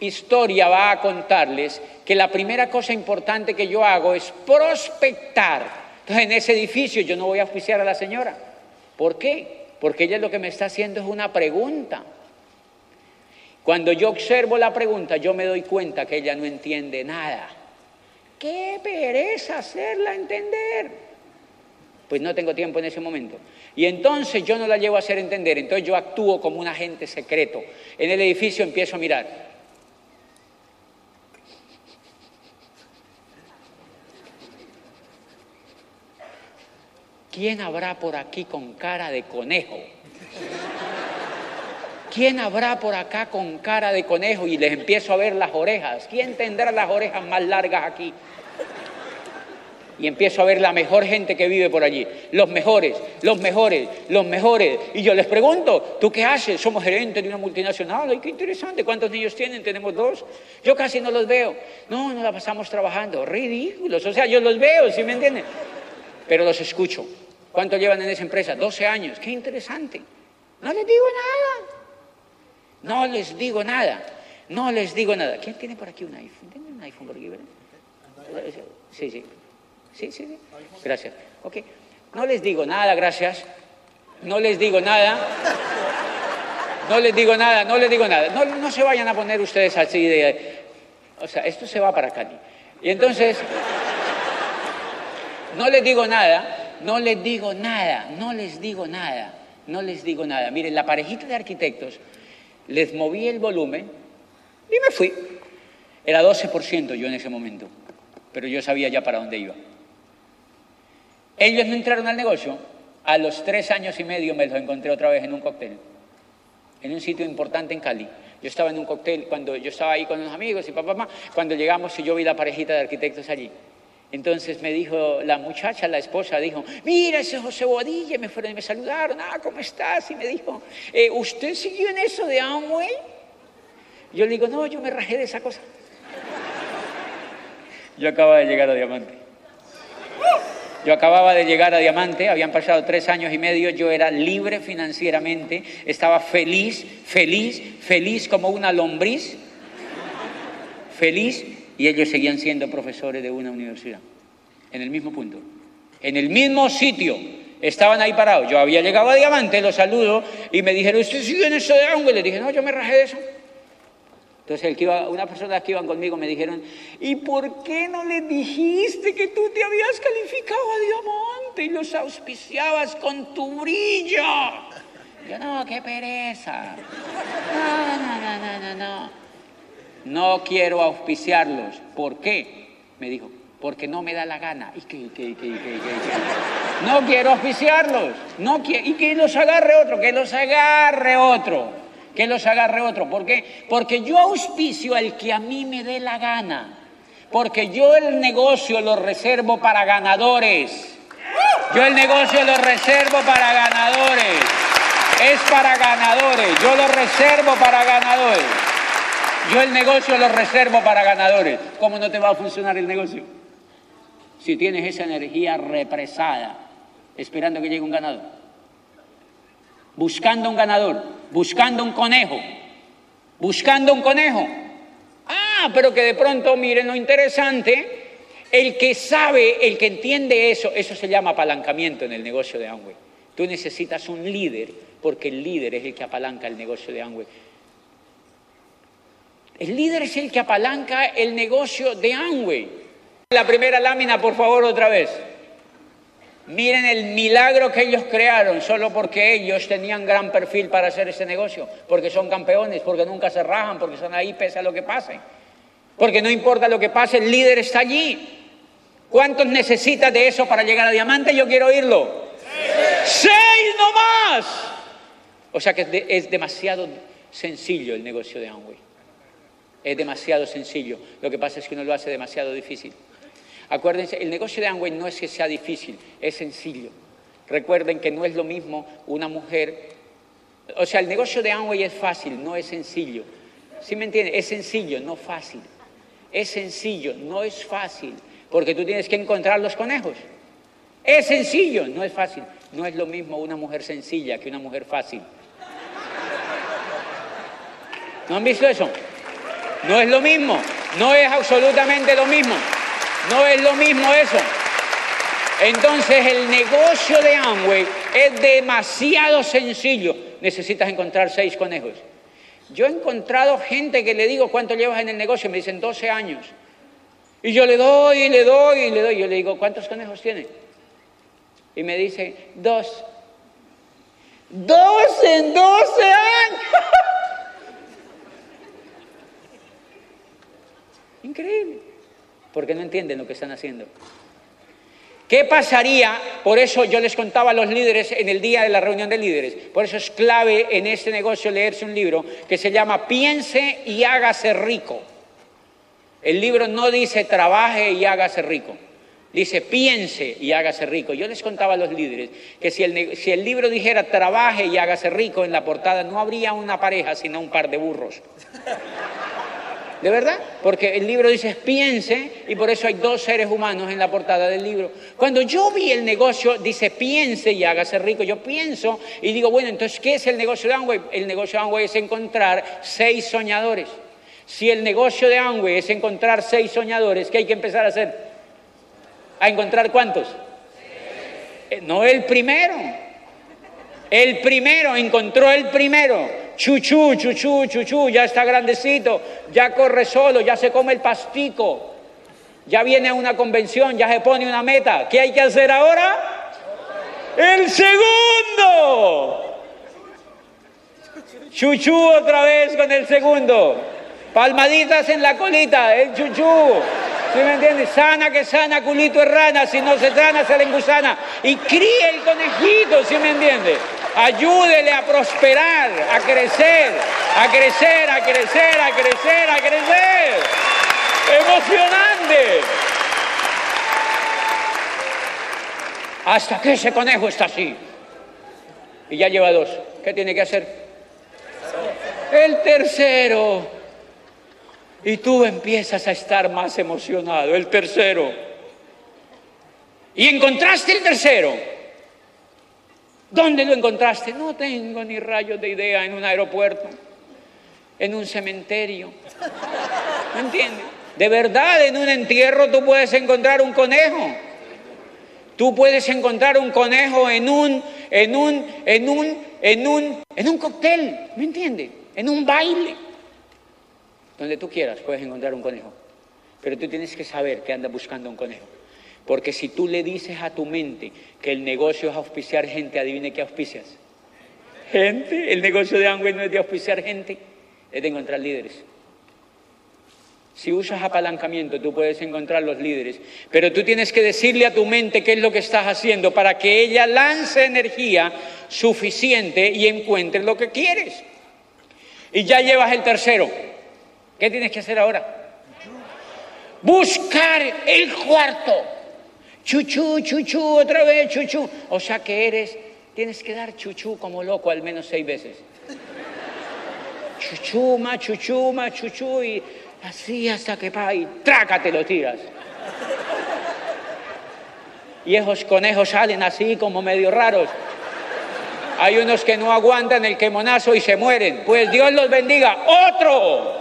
historia va a contarles que la primera cosa importante que yo hago es prospectar entonces, en ese edificio yo no voy a oficiar a la señora. ¿Por qué? Porque ella lo que me está haciendo es una pregunta. Cuando yo observo la pregunta, yo me doy cuenta que ella no entiende nada. ¡Qué pereza hacerla entender! Pues no tengo tiempo en ese momento. Y entonces yo no la llevo a hacer entender, entonces yo actúo como un agente secreto. En el edificio empiezo a mirar. ¿Quién habrá por aquí con cara de conejo? ¿Quién habrá por acá con cara de conejo? Y les empiezo a ver las orejas. ¿Quién tendrá las orejas más largas aquí? Y empiezo a ver la mejor gente que vive por allí. Los mejores, los mejores, los mejores. Y yo les pregunto, ¿tú qué haces? Somos gerentes de una multinacional. Ay, qué interesante. ¿Cuántos niños tienen? Tenemos dos. Yo casi no los veo. No, no la pasamos trabajando. Ridículos. O sea, yo los veo, ¿sí me entienden? Pero los escucho. ¿Cuánto llevan en esa empresa? 12 años. Qué interesante. No les digo nada. No les digo nada. No les digo nada. ¿Quién tiene por aquí un iPhone? ¿Tiene un iPhone por aquí, verdad? Sí, sí. Sí, sí, sí. Gracias. Ok. No les digo nada, gracias. No les digo nada. No les digo nada, no les digo nada. No, no se vayan a poner ustedes así de... O sea, esto se va para Cali. Y entonces, no les digo nada no les digo nada, no les digo nada, no les digo nada. Miren, la parejita de arquitectos, les moví el volumen y me fui. Era 12% yo en ese momento, pero yo sabía ya para dónde iba. Ellos no entraron al negocio, a los tres años y medio me los encontré otra vez en un cóctel, en un sitio importante en Cali. Yo estaba en un cóctel cuando yo estaba ahí con unos amigos y papá, mamá, cuando llegamos y yo vi la parejita de arquitectos allí. Entonces me dijo la muchacha, la esposa, dijo, mira ese José Bodilla, me fueron y me saludaron, ah, ¿cómo estás? Y me dijo, eh, ¿usted siguió en eso de Amway? Yo le digo, no, yo me rajé de esa cosa. Yo acababa de llegar a Diamante. Yo acababa de llegar a Diamante, habían pasado tres años y medio, yo era libre financieramente, estaba feliz, feliz, feliz como una lombriz, feliz y ellos seguían siendo profesores de una universidad, en el mismo punto, en el mismo sitio. Estaban ahí parados. Yo había llegado a Diamante, los saludo y me dijeron, ¿usted sigue en eso de ángulo? Le dije, no, yo me rajé de eso. Entonces, el que iba, una persona que iban conmigo me dijeron, ¿y por qué no le dijiste que tú te habías calificado a diamante y los auspiciabas con tu brillo? Yo, no, qué pereza. No, no, no, no, no, no no quiero auspiciarlos. ¿Por qué? Me dijo, porque no me da la gana. ¿Y qué, qué, qué, no quiero auspiciarlos. No y que los agarre otro, que los agarre otro. Que los agarre otro. ¿Por qué? Porque yo auspicio al que a mí me dé la gana. Porque yo el negocio lo reservo para ganadores. Yo el negocio lo reservo para ganadores. Es para ganadores. Yo lo reservo para ganadores. Yo el negocio lo reservo para ganadores. ¿Cómo no te va a funcionar el negocio? Si tienes esa energía represada, esperando que llegue un ganador. Buscando un ganador, buscando un conejo, buscando un conejo. Ah, pero que de pronto, miren lo interesante, el que sabe, el que entiende eso, eso se llama apalancamiento en el negocio de Amway. Tú necesitas un líder porque el líder es el que apalanca el negocio de Amway. El líder es el que apalanca el negocio de Amway. La primera lámina, por favor, otra vez. Miren el milagro que ellos crearon solo porque ellos tenían gran perfil para hacer ese negocio, porque son campeones, porque nunca se rajan, porque son ahí pese a lo que pase. Porque no importa lo que pase, el líder está allí. ¿Cuántos necesitas de eso para llegar a diamante? Yo quiero oírlo. ¡Seis, no más! O sea que es demasiado sencillo el negocio de Amway. Es demasiado sencillo. Lo que pasa es que uno lo hace demasiado difícil. Acuérdense, el negocio de Amway no es que sea difícil, es sencillo. Recuerden que no es lo mismo una mujer. O sea, el negocio de Amway es fácil, no es sencillo. ¿Sí me entienden? Es sencillo, no fácil. Es sencillo, no es fácil, porque tú tienes que encontrar los conejos. Es sencillo, no es fácil. No es lo mismo una mujer sencilla que una mujer fácil. ¿No han visto eso? No es lo mismo, no es absolutamente lo mismo. No es lo mismo eso. Entonces el negocio de Amway es demasiado sencillo. Necesitas encontrar seis conejos. Yo he encontrado gente que le digo, ¿cuánto llevas en el negocio? Me dicen 12 años. Y yo le doy, y le doy, y le doy. Yo le digo, ¿cuántos conejos tiene? Y me dice, dos. ¡Dos en 12 años! Increíble. Porque no entienden lo que están haciendo. ¿Qué pasaría? Por eso yo les contaba a los líderes en el día de la reunión de líderes. Por eso es clave en este negocio leerse un libro que se llama Piense y hágase rico. El libro no dice trabaje y hágase rico. Dice piense y hágase rico. Yo les contaba a los líderes que si el, si el libro dijera trabaje y hágase rico en la portada no habría una pareja sino un par de burros. ¿De verdad? Porque el libro dice piense y por eso hay dos seres humanos en la portada del libro. Cuando yo vi el negocio, dice piense y hágase rico. Yo pienso y digo, bueno, entonces, ¿qué es el negocio de Amway? El negocio de Amway es encontrar seis soñadores. Si el negocio de Amway es encontrar seis soñadores, ¿qué hay que empezar a hacer? ¿A encontrar cuántos? Eh, no el primero. El primero, encontró el primero. Chuchú, chuchú, chuchú, ya está grandecito, ya corre solo, ya se come el pastico, ya viene a una convención, ya se pone una meta. ¿Qué hay que hacer ahora? El segundo. Chuchú otra vez con el segundo. Palmaditas en la colita, el chuchú. ¿Sí me entiendes? Sana que sana, culito es rana, si no se sana, se le engusana. Y críe el conejito, ¿sí me entiendes? Ayúdele a prosperar, a crecer, a crecer, a crecer, a crecer, a crecer. Emocionante. Hasta que ese conejo está así. Y ya lleva dos. ¿Qué tiene que hacer? El tercero. Y tú empiezas a estar más emocionado. El tercero. Y encontraste el tercero. ¿Dónde lo encontraste? No tengo ni rayos de idea en un aeropuerto, en un cementerio. ¿Me entiendes? De verdad, en un entierro tú puedes encontrar un conejo. Tú puedes encontrar un conejo en un, en un, en un, en un, en un cóctel, ¿me entiendes? En un baile. Donde tú quieras puedes encontrar un conejo. Pero tú tienes que saber que andas buscando un conejo. Porque si tú le dices a tu mente que el negocio es auspiciar gente, adivine qué auspicias. Gente, el negocio de Amway no es de auspiciar gente, es de encontrar líderes. Si usas apalancamiento, tú puedes encontrar los líderes, pero tú tienes que decirle a tu mente qué es lo que estás haciendo para que ella lance energía suficiente y encuentre lo que quieres. Y ya llevas el tercero. ¿Qué tienes que hacer ahora? Buscar el cuarto. Chuchú, chuchú, otra vez, chuchú. O sea que eres, tienes que dar chuchú como loco al menos seis veces. chuchuma, chuchuma, chuchu, y así hasta que pa, y trácate lo tiras. Y esos conejos salen así como medio raros. Hay unos que no aguantan el quemonazo y se mueren. Pues Dios los bendiga. ¡Otro!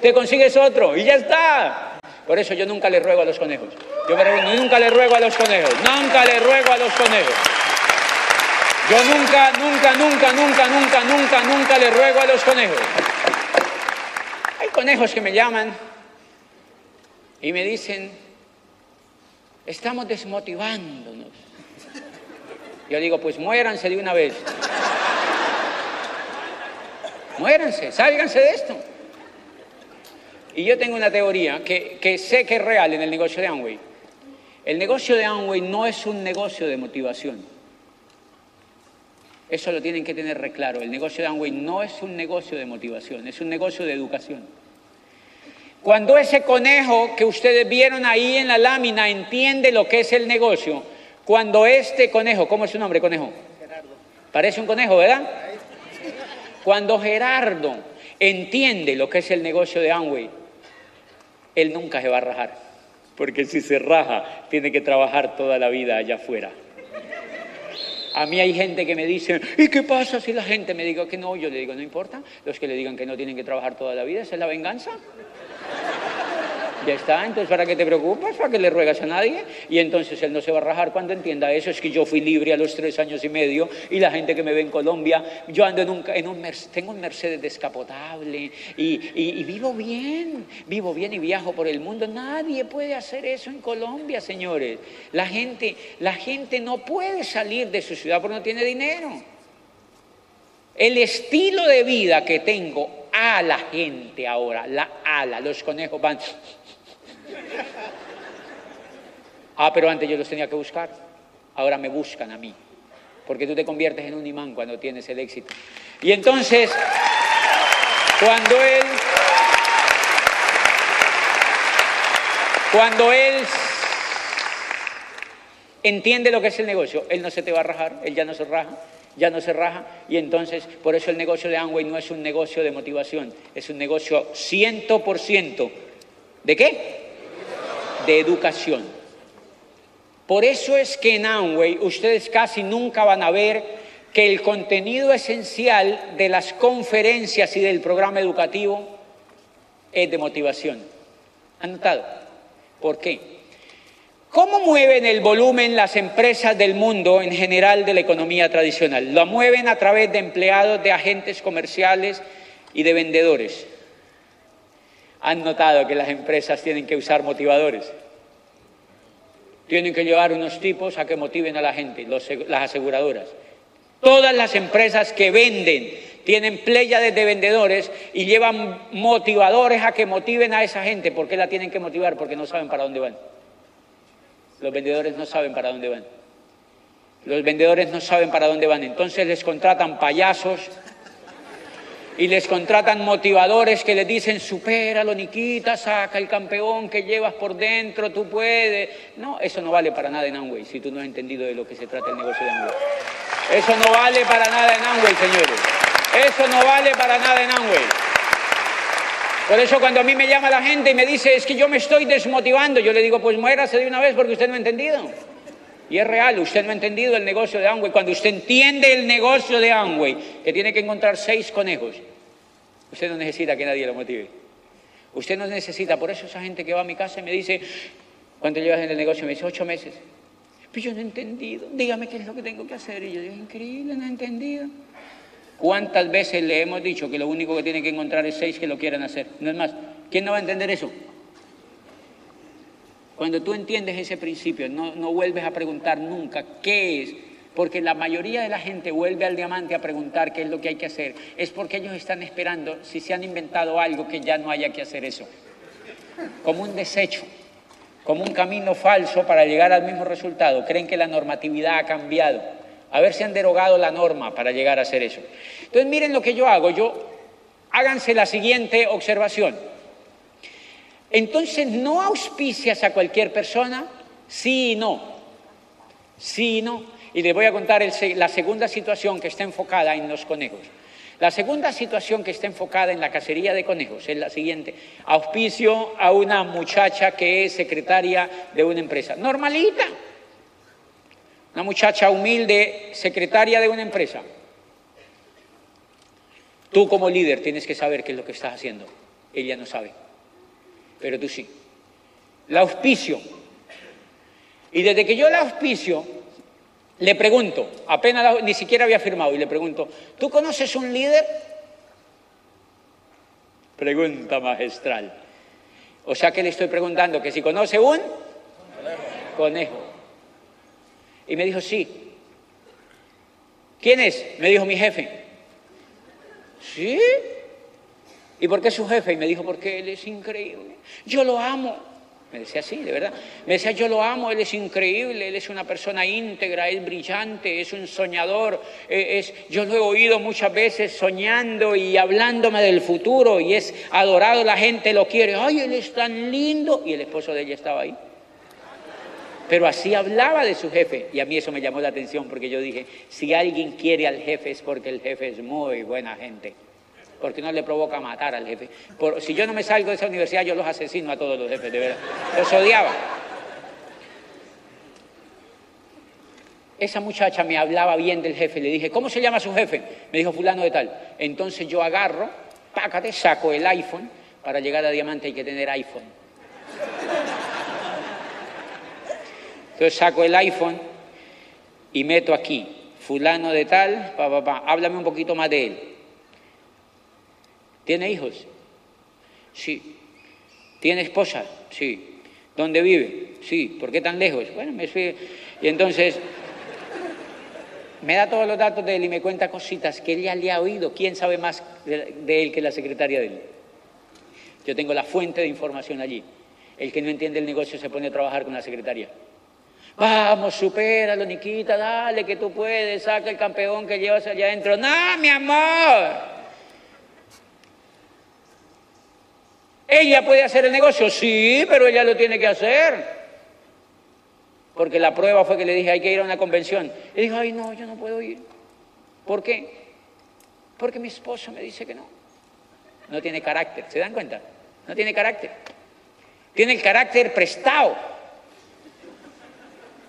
Te consigues otro y ya está. Por eso yo nunca le ruego a los conejos. Yo nunca le ruego a los conejos. Nunca le ruego a los conejos. Yo nunca, nunca, nunca, nunca, nunca, nunca, nunca le ruego a los conejos. Hay conejos que me llaman y me dicen, estamos desmotivándonos. Yo digo, pues muéranse de una vez. Muéranse, sálganse de esto. Y yo tengo una teoría que, que sé que es real en el negocio de Amway. El negocio de Amway no es un negocio de motivación. Eso lo tienen que tener reclaro. El negocio de Amway no es un negocio de motivación, es un negocio de educación. Cuando ese conejo que ustedes vieron ahí en la lámina entiende lo que es el negocio, cuando este conejo, ¿cómo es su nombre, conejo? Gerardo. Parece un conejo, ¿verdad? Cuando Gerardo entiende lo que es el negocio de Amway, él nunca se va a rajar porque si se raja, tiene que trabajar toda la vida allá afuera. A mí hay gente que me dice, ¿y qué pasa si la gente me diga que no? Yo le digo, no importa, los que le digan que no tienen que trabajar toda la vida, esa es la venganza. Ya está, entonces ¿para qué te preocupas? ¿Para qué le ruegas a nadie? Y entonces él no se va a rajar cuando entienda eso. Es que yo fui libre a los tres años y medio y la gente que me ve en Colombia, yo ando en un, en un tengo un Mercedes descapotable y, y, vivo bien, vivo bien y viajo por el mundo. Nadie puede hacer eso en Colombia, señores. La gente, la gente no puede salir de su ciudad porque no tiene dinero. El estilo de vida que tengo a la gente ahora, la ala, los conejos van Ah, pero antes yo los tenía que buscar. Ahora me buscan a mí. Porque tú te conviertes en un imán cuando tienes el éxito. Y entonces, cuando él, cuando él entiende lo que es el negocio, él no se te va a rajar, él ya no se raja, ya no se raja. Y entonces, por eso el negocio de Amway no es un negocio de motivación, es un negocio 100% de qué? De educación. Por eso es que en Amway ustedes casi nunca van a ver que el contenido esencial de las conferencias y del programa educativo es de motivación. ¿Han notado? ¿Por qué? ¿Cómo mueven el volumen las empresas del mundo en general de la economía tradicional? Lo mueven a través de empleados, de agentes comerciales y de vendedores han notado que las empresas tienen que usar motivadores. Tienen que llevar unos tipos a que motiven a la gente, las aseguradoras. Todas las empresas que venden tienen pléyades de vendedores y llevan motivadores a que motiven a esa gente. ¿Por qué la tienen que motivar? Porque no saben para dónde van. Los vendedores no saben para dónde van. Los vendedores no saben para dónde van. Entonces les contratan payasos, y les contratan motivadores que les dicen, supéralo, Niquita, saca el campeón que llevas por dentro, tú puedes. No, eso no vale para nada en Amway, si tú no has entendido de lo que se trata el negocio de Amway. Eso no vale para nada en Amway, señores. Eso no vale para nada en Amway. Por eso cuando a mí me llama la gente y me dice, es que yo me estoy desmotivando, yo le digo, pues muérase de una vez porque usted no ha entendido. Y es real, usted no ha entendido el negocio de Amway. Cuando usted entiende el negocio de Amway, que tiene que encontrar seis conejos, usted no necesita que nadie lo motive. Usted no necesita, por eso esa gente que va a mi casa y me dice, ¿cuánto llevas en el negocio? Me dice, ocho meses. Pero yo no he entendido, dígame qué es lo que tengo que hacer. Y yo digo, increíble, no he entendido. ¿Cuántas veces le hemos dicho que lo único que tiene que encontrar es seis que lo quieran hacer? No es más, ¿quién no va a entender eso? Cuando tú entiendes ese principio, no, vuelves a preguntar nunca qué es, porque la mayoría de la gente vuelve al diamante a preguntar qué es lo que hay que hacer, es porque ellos están esperando si se han inventado algo que ya no haya que hacer eso, como un desecho, como un camino falso para llegar al mismo resultado. Creen que la normatividad ha cambiado, a ver si han derogado la norma para llegar a hacer eso. Entonces miren lo que yo hago, yo háganse la siguiente observación. Entonces, ¿no auspicias a cualquier persona? Sí y no. Sí y no. Y les voy a contar la segunda situación que está enfocada en los conejos. La segunda situación que está enfocada en la cacería de conejos es la siguiente. Auspicio a una muchacha que es secretaria de una empresa. Normalita. Una muchacha humilde, secretaria de una empresa. Tú como líder tienes que saber qué es lo que estás haciendo. Ella no sabe, pero tú sí. La auspicio. Y desde que yo la auspicio, le pregunto, apenas ni siquiera había firmado, y le pregunto, ¿tú conoces un líder? Pregunta magistral. O sea que le estoy preguntando que si conoce un conejo. Y me dijo, sí. ¿Quién es? Me dijo mi jefe. ¿Sí? ¿Y por qué su jefe? Y me dijo, porque él es increíble. Yo lo amo. Me decía así, de verdad. Me decía, yo lo amo, él es increíble, él es una persona íntegra, es brillante, es un soñador. Eh, es, yo lo he oído muchas veces soñando y hablándome del futuro y es adorado, la gente lo quiere. Ay, él es tan lindo. Y el esposo de ella estaba ahí. Pero así hablaba de su jefe y a mí eso me llamó la atención porque yo dije, si alguien quiere al jefe es porque el jefe es muy buena gente porque no le provoca matar al jefe. si yo no me salgo de esa universidad, yo los asesino a todos los jefes, de verdad. Los odiaba. Esa muchacha me hablaba bien del jefe, le dije, ¿cómo se llama su jefe? Me dijo fulano de tal. Entonces yo agarro, pácate, saco el iPhone, para llegar a Diamante hay que tener iPhone. Entonces saco el iPhone y meto aquí, fulano de tal, pa, pa, pa, háblame un poquito más de él. ¿Tiene hijos? Sí. ¿Tiene esposa? Sí. ¿Dónde vive? Sí. ¿Por qué tan lejos? Bueno, me fui. Y entonces me da todos los datos de él y me cuenta cositas que ella le ha oído. ¿Quién sabe más de, él que la secretaria de él? Yo tengo la fuente de información allí. El que no entiende el negocio se pone a trabajar con la secretaria. Vamos, supéralo, Niquita, dale que tú puedes, saca el campeón que llevas allá adentro. No, mi amor. ¿Ella puede hacer el negocio? Sí, pero ella lo tiene que hacer. Porque la prueba fue que le dije, hay que ir a una convención. Y dijo, ay, no, yo no puedo ir. ¿Por qué? Porque mi esposo me dice que no. No tiene carácter, ¿se dan cuenta? No tiene carácter. Tiene el carácter prestado.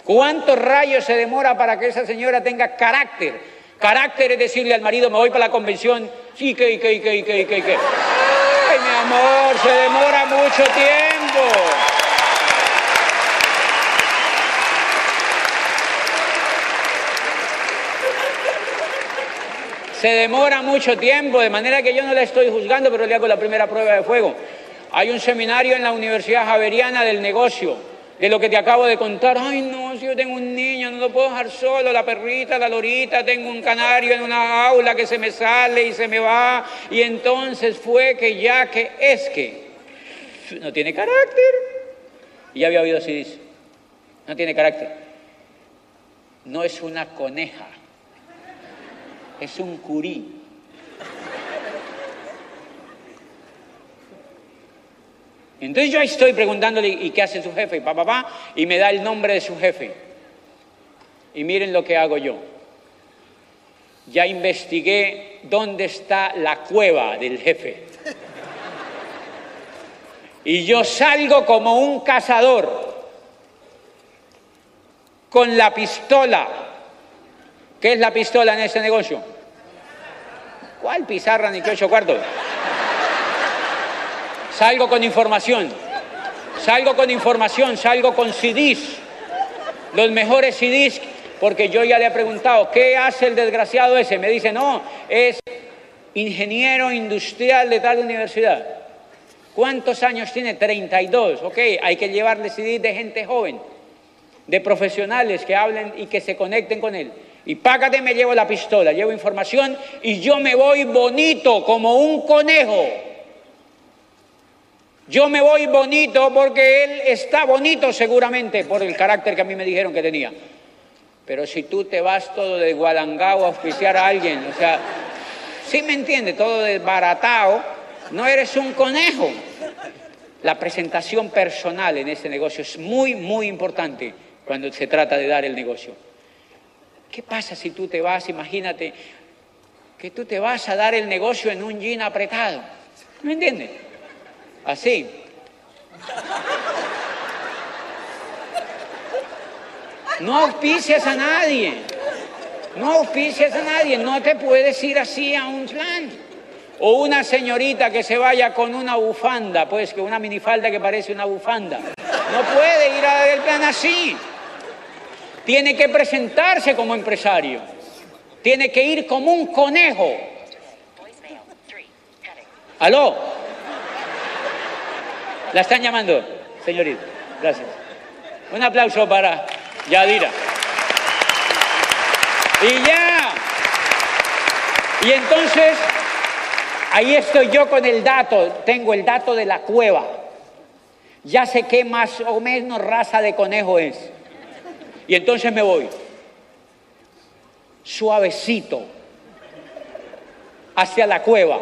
¿Cuántos rayos se demora para que esa señora tenga carácter? Carácter es decirle al marido, me voy para la convención, sí, que, que, que, que, que, mi amor, se demora mucho tiempo. Se demora mucho tiempo, de manera que yo no la estoy juzgando, pero le hago la primera prueba de fuego. Hay un seminario en la Universidad Javeriana del Negocio de lo que te acabo de contar. Ay, no, si yo tengo un niño, no lo puedo dejar solo, la perrita, la lorita, tengo un canario en una aula que se me sale y se me va. Y entonces fue que ya que es que no tiene carácter. Y ya había oído así, dice, no tiene carácter. No es una coneja, es un curí. Entonces yo estoy preguntándole, ¿y qué hace su jefe? Y papá, pa, y me da el nombre de su jefe. Y miren lo que hago yo. Ya investigué dónde está la cueva del jefe. Y yo salgo como un cazador con la pistola. ¿Qué es la pistola en ese negocio? ¿Cuál pizarra ni qué ocho cuartos? Salgo con información, salgo con información, salgo con CDs, los mejores CDs, porque yo ya le he preguntado, ¿qué hace el desgraciado ese? Me dice, no, es ingeniero industrial de tal universidad. ¿Cuántos años tiene? 32. Ok, hay que llevarle CDs de gente joven, de profesionales que hablen y que se conecten con él. Y págate, me llevo la pistola, llevo información y yo me voy bonito como un conejo yo me voy bonito porque él está bonito seguramente por el carácter que a mí me dijeron que tenía. Pero si tú te vas todo de Guadangao a auspiciar a alguien, o sea, sí me entiende, todo desbaratado, no eres un conejo. La presentación personal en este negocio es muy, muy importante cuando se trata de dar el negocio. ¿Qué pasa si tú te vas, imagínate, que tú te vas a dar el negocio en un jean apretado. ¿Me entiendes? Así. No auspicias a nadie. No auspicias a nadie. No te puedes ir así a un plan. O una señorita que se vaya con una bufanda, pues que una minifalda que parece una bufanda. No puede ir al plan así. Tiene que presentarse como empresario. Tiene que ir como un conejo. ¿Aló? La están llamando, señorita. Gracias. Un aplauso para Yadira. Y ya. Y entonces, ahí estoy yo con el dato. Tengo el dato de la cueva. Ya sé qué más o menos raza de conejo es. Y entonces me voy. Suavecito. Hacia la cueva.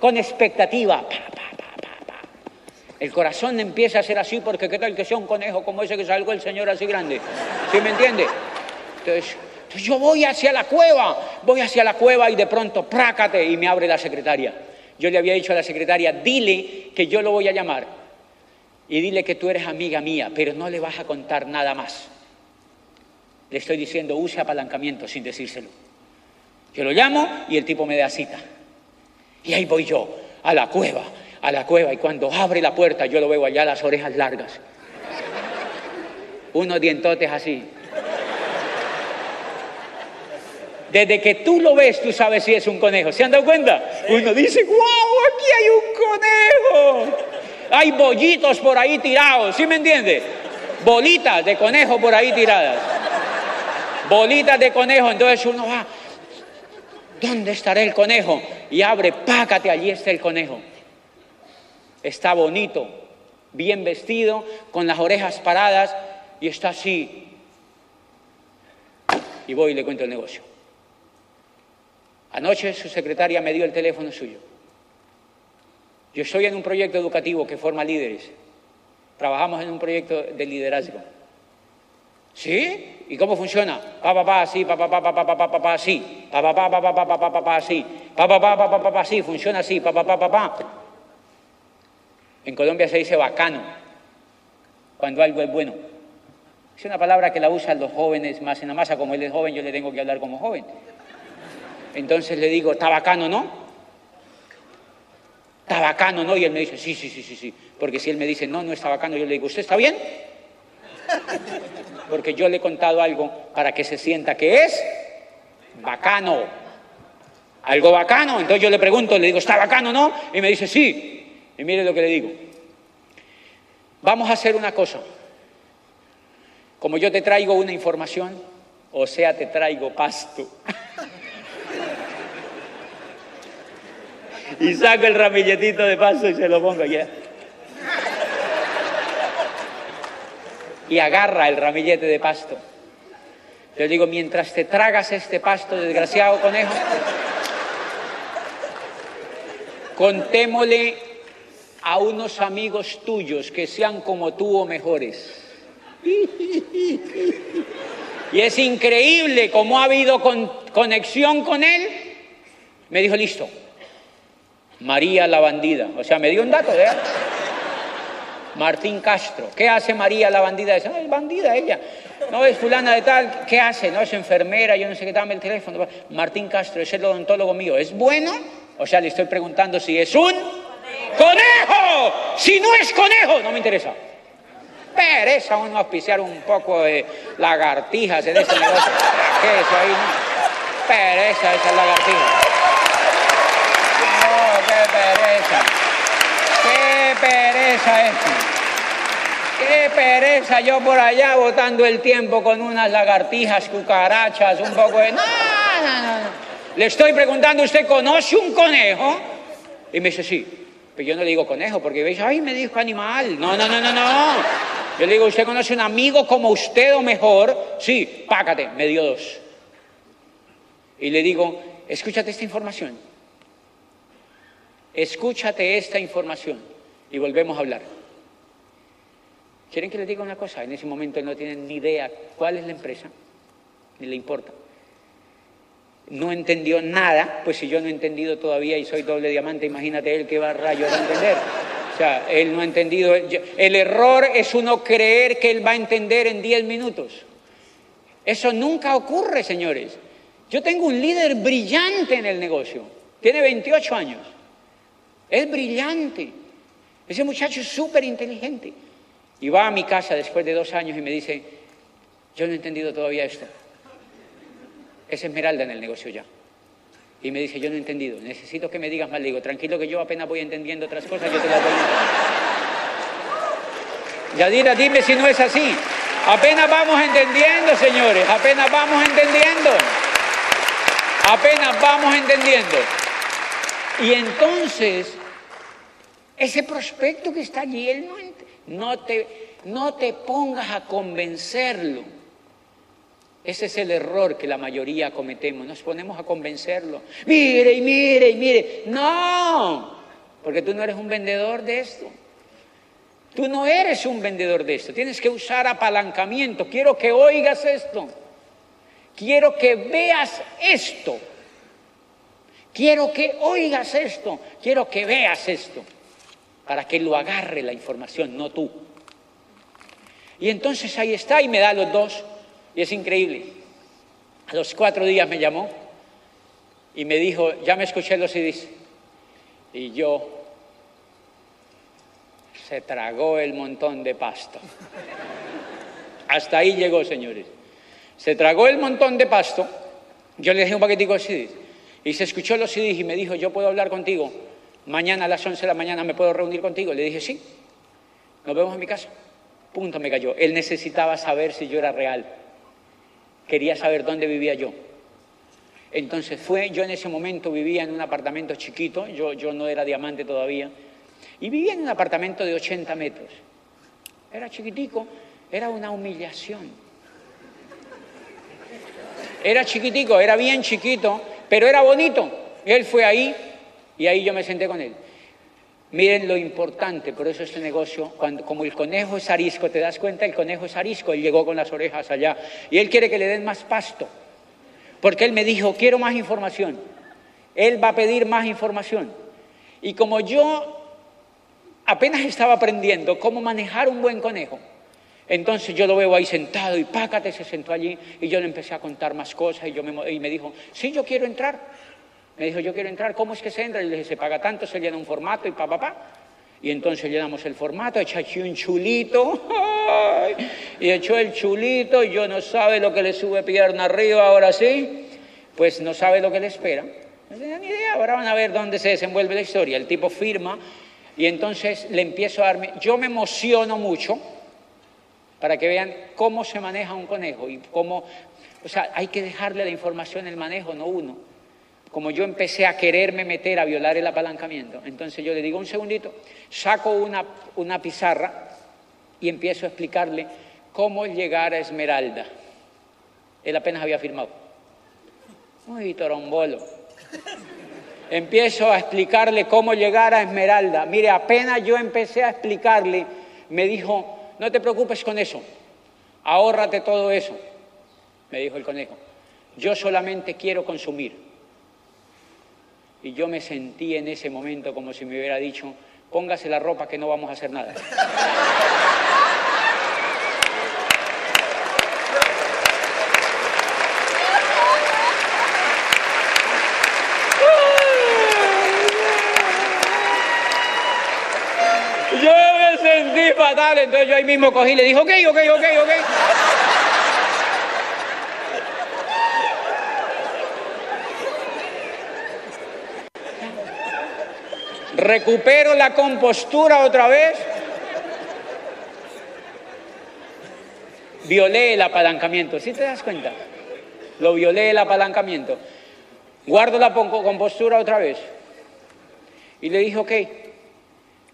Con expectativa. El corazón empieza a ser así porque qué tal que sea un conejo como ese que salgo el Señor así grande. ¿Sí me entiende? Entonces, yo voy hacia la cueva, voy hacia la cueva y de pronto, prácate, y me abre la secretaria. Yo le había dicho a la secretaria, dile que yo lo voy a llamar y dile que tú eres amiga mía, pero no le vas a contar nada más. Le estoy diciendo, use apalancamiento sin decírselo. Yo lo llamo y el tipo me da cita. Y ahí voy yo, a la cueva, a la cueva y cuando abre la puerta yo lo veo allá las orejas largas. Unos dientotes así. Desde que tú lo ves, tú sabes si es un conejo. ¿Se han dado cuenta? Uno dice, wow, aquí hay un conejo. Hay bollitos por ahí tirados, ¿sí me entiende? Bolitas de conejo por ahí tiradas. Bolitas de conejo. Entonces uno va, ¿dónde estará el conejo? Y abre, pácate, allí está el conejo está bonito, bien vestido, con las orejas paradas y está así. Y voy y le cuento el negocio. Anoche su secretaria me dio el teléfono suyo. Yo estoy en un proyecto educativo que forma líderes. Trabajamos en un proyecto de liderazgo. ¿Sí? ¿Y cómo funciona? Pa pa pa así, pa pa pa pa pa pa pa pa así, pa pa pa pa pa pa pa pa pa así, pa pa pa pa pa pa pa así, funciona así, pa pa pa pa pa. En Colombia se dice bacano, cuando algo es bueno. Es una palabra que la usan los jóvenes más en la masa, como él es joven, yo le tengo que hablar como joven. Entonces le digo, ¿está bacano, no? ¿Está bacano, no? Y él me dice, sí, sí, sí, sí, sí. Porque si él me dice, no, no está bacano, yo le digo, ¿usted está bien? Porque yo le he contado algo para que se sienta que es bacano. Algo bacano. Entonces yo le pregunto, le digo, ¿está bacano, no? Y me dice, sí. Y mire lo que le digo. Vamos a hacer una cosa. Como yo te traigo una información, o sea, te traigo pasto. y saco el ramilletito de pasto y se lo pongo ya. Y agarra el ramillete de pasto. Yo digo, mientras te tragas este pasto, desgraciado conejo, contémosle a unos amigos tuyos que sean como tú o mejores. Y es increíble cómo ha habido conexión con él. Me dijo, listo, María la bandida. O sea, me dio un dato de él. Martín Castro. ¿Qué hace María la bandida? Es, es bandida ella. No es fulana de tal. ¿Qué hace? No es enfermera, yo no sé qué, dame el teléfono. Martín Castro es el odontólogo mío. ¿Es bueno? O sea, le estoy preguntando si es un ¡Conejo! Si no es conejo, no me interesa. Pereza uno auspiciar un poco de lagartijas en este negocio. ¿Qué es ahí? No? Pereza esa lagartija. No, qué pereza. Qué pereza es. Qué pereza yo por allá botando el tiempo con unas lagartijas, cucarachas, un poco de... No, no, no. Le estoy preguntando, ¿usted conoce un conejo? Y me dice, sí. Pero yo no le digo conejo, porque veis, ay, me dijo animal. No, no, no, no, no. Yo le digo, ¿usted conoce un amigo como usted o mejor? Sí, págate, me dio dos. Y le digo, escúchate esta información. Escúchate esta información. Y volvemos a hablar. ¿Quieren que les diga una cosa? En ese momento no tienen ni idea cuál es la empresa, ni le importa. No entendió nada, pues si yo no he entendido todavía y soy doble diamante, imagínate él que va a rayos a entender. O sea, él no ha entendido. El error es uno creer que él va a entender en 10 minutos. Eso nunca ocurre, señores. Yo tengo un líder brillante en el negocio. Tiene 28 años. Es brillante. Ese muchacho es súper inteligente. Y va a mi casa después de dos años y me dice, yo no he entendido todavía esto. Es esmeralda en el negocio ya. Y me dice, yo no he entendido, necesito que me digas más. Digo, tranquilo que yo apenas voy entendiendo otras cosas, yo te las voy a Yadira, dime si no es así. Apenas vamos entendiendo, señores, apenas vamos entendiendo. Apenas vamos entendiendo. Y entonces, ese prospecto que está allí, él no, no, te, no te pongas a convencerlo. Ese es el error que la mayoría cometemos. Nos ponemos a convencerlo. Mire y mire y mire. No, porque tú no eres un vendedor de esto. Tú no eres un vendedor de esto. Tienes que usar apalancamiento. Quiero que oigas esto. Quiero que veas esto. Quiero que oigas esto. Quiero que veas esto. Para que lo agarre la información, no tú. Y entonces ahí está y me da los dos. Y es increíble. A los cuatro días me llamó y me dijo, ya me escuché los CDs. Y yo se tragó el montón de pasto. Hasta ahí llegó, señores. Se tragó el montón de pasto. Yo le dejé un paquetico de CDs. Y se escuchó los CDs y me dijo, yo puedo hablar contigo. Mañana a las 11 de la mañana me puedo reunir contigo. Le dije, sí. Nos vemos en mi casa. Punto me cayó. Él necesitaba saber si yo era real quería saber dónde vivía yo. Entonces fue, yo en ese momento vivía en un apartamento chiquito, yo, yo no era diamante todavía, y vivía en un apartamento de 80 metros. Era chiquitico, era una humillación. Era chiquitico, era bien chiquito, pero era bonito. Él fue ahí y ahí yo me senté con él. Miren lo importante, por eso este negocio, cuando, como el conejo es arisco, te das cuenta, el conejo es arisco, él llegó con las orejas allá y él quiere que le den más pasto, porque él me dijo, quiero más información, él va a pedir más información. Y como yo apenas estaba aprendiendo cómo manejar un buen conejo, entonces yo lo veo ahí sentado y pácate, se sentó allí y yo le empecé a contar más cosas y, yo me, y me dijo, sí, yo quiero entrar. Me dijo, yo quiero entrar, ¿cómo es que se entra? Y le dije, se paga tanto, se llena un formato y pa, pa, pa. Y entonces llenamos el formato, echa un chulito, y echó el chulito, y yo no sabe lo que le sube pierna arriba ahora sí, pues no sabe lo que le espera. No tenía ni idea, ahora van a ver dónde se desenvuelve la historia. El tipo firma, y entonces le empiezo a darme, yo me emociono mucho para que vean cómo se maneja un conejo y cómo, o sea, hay que dejarle la información el manejo, no uno como yo empecé a quererme meter a violar el apalancamiento, entonces yo le digo un segundito, saco una, una pizarra y empiezo a explicarle cómo llegar a Esmeralda. Él apenas había firmado. Uy, torombolo. Empiezo a explicarle cómo llegar a Esmeralda. Mire, apenas yo empecé a explicarle, me dijo, no te preocupes con eso, ahórrate todo eso, me dijo el conejo. Yo solamente quiero consumir. Y yo me sentí en ese momento como si me hubiera dicho, póngase la ropa que no vamos a hacer nada. Yo me sentí fatal, entonces yo ahí mismo cogí y le dije, ok, ok, ok, ok. Recupero la compostura otra vez, violé el apalancamiento, ¿sí te das cuenta? Lo violé el apalancamiento. Guardo la compostura otra vez. Y le dije, ok,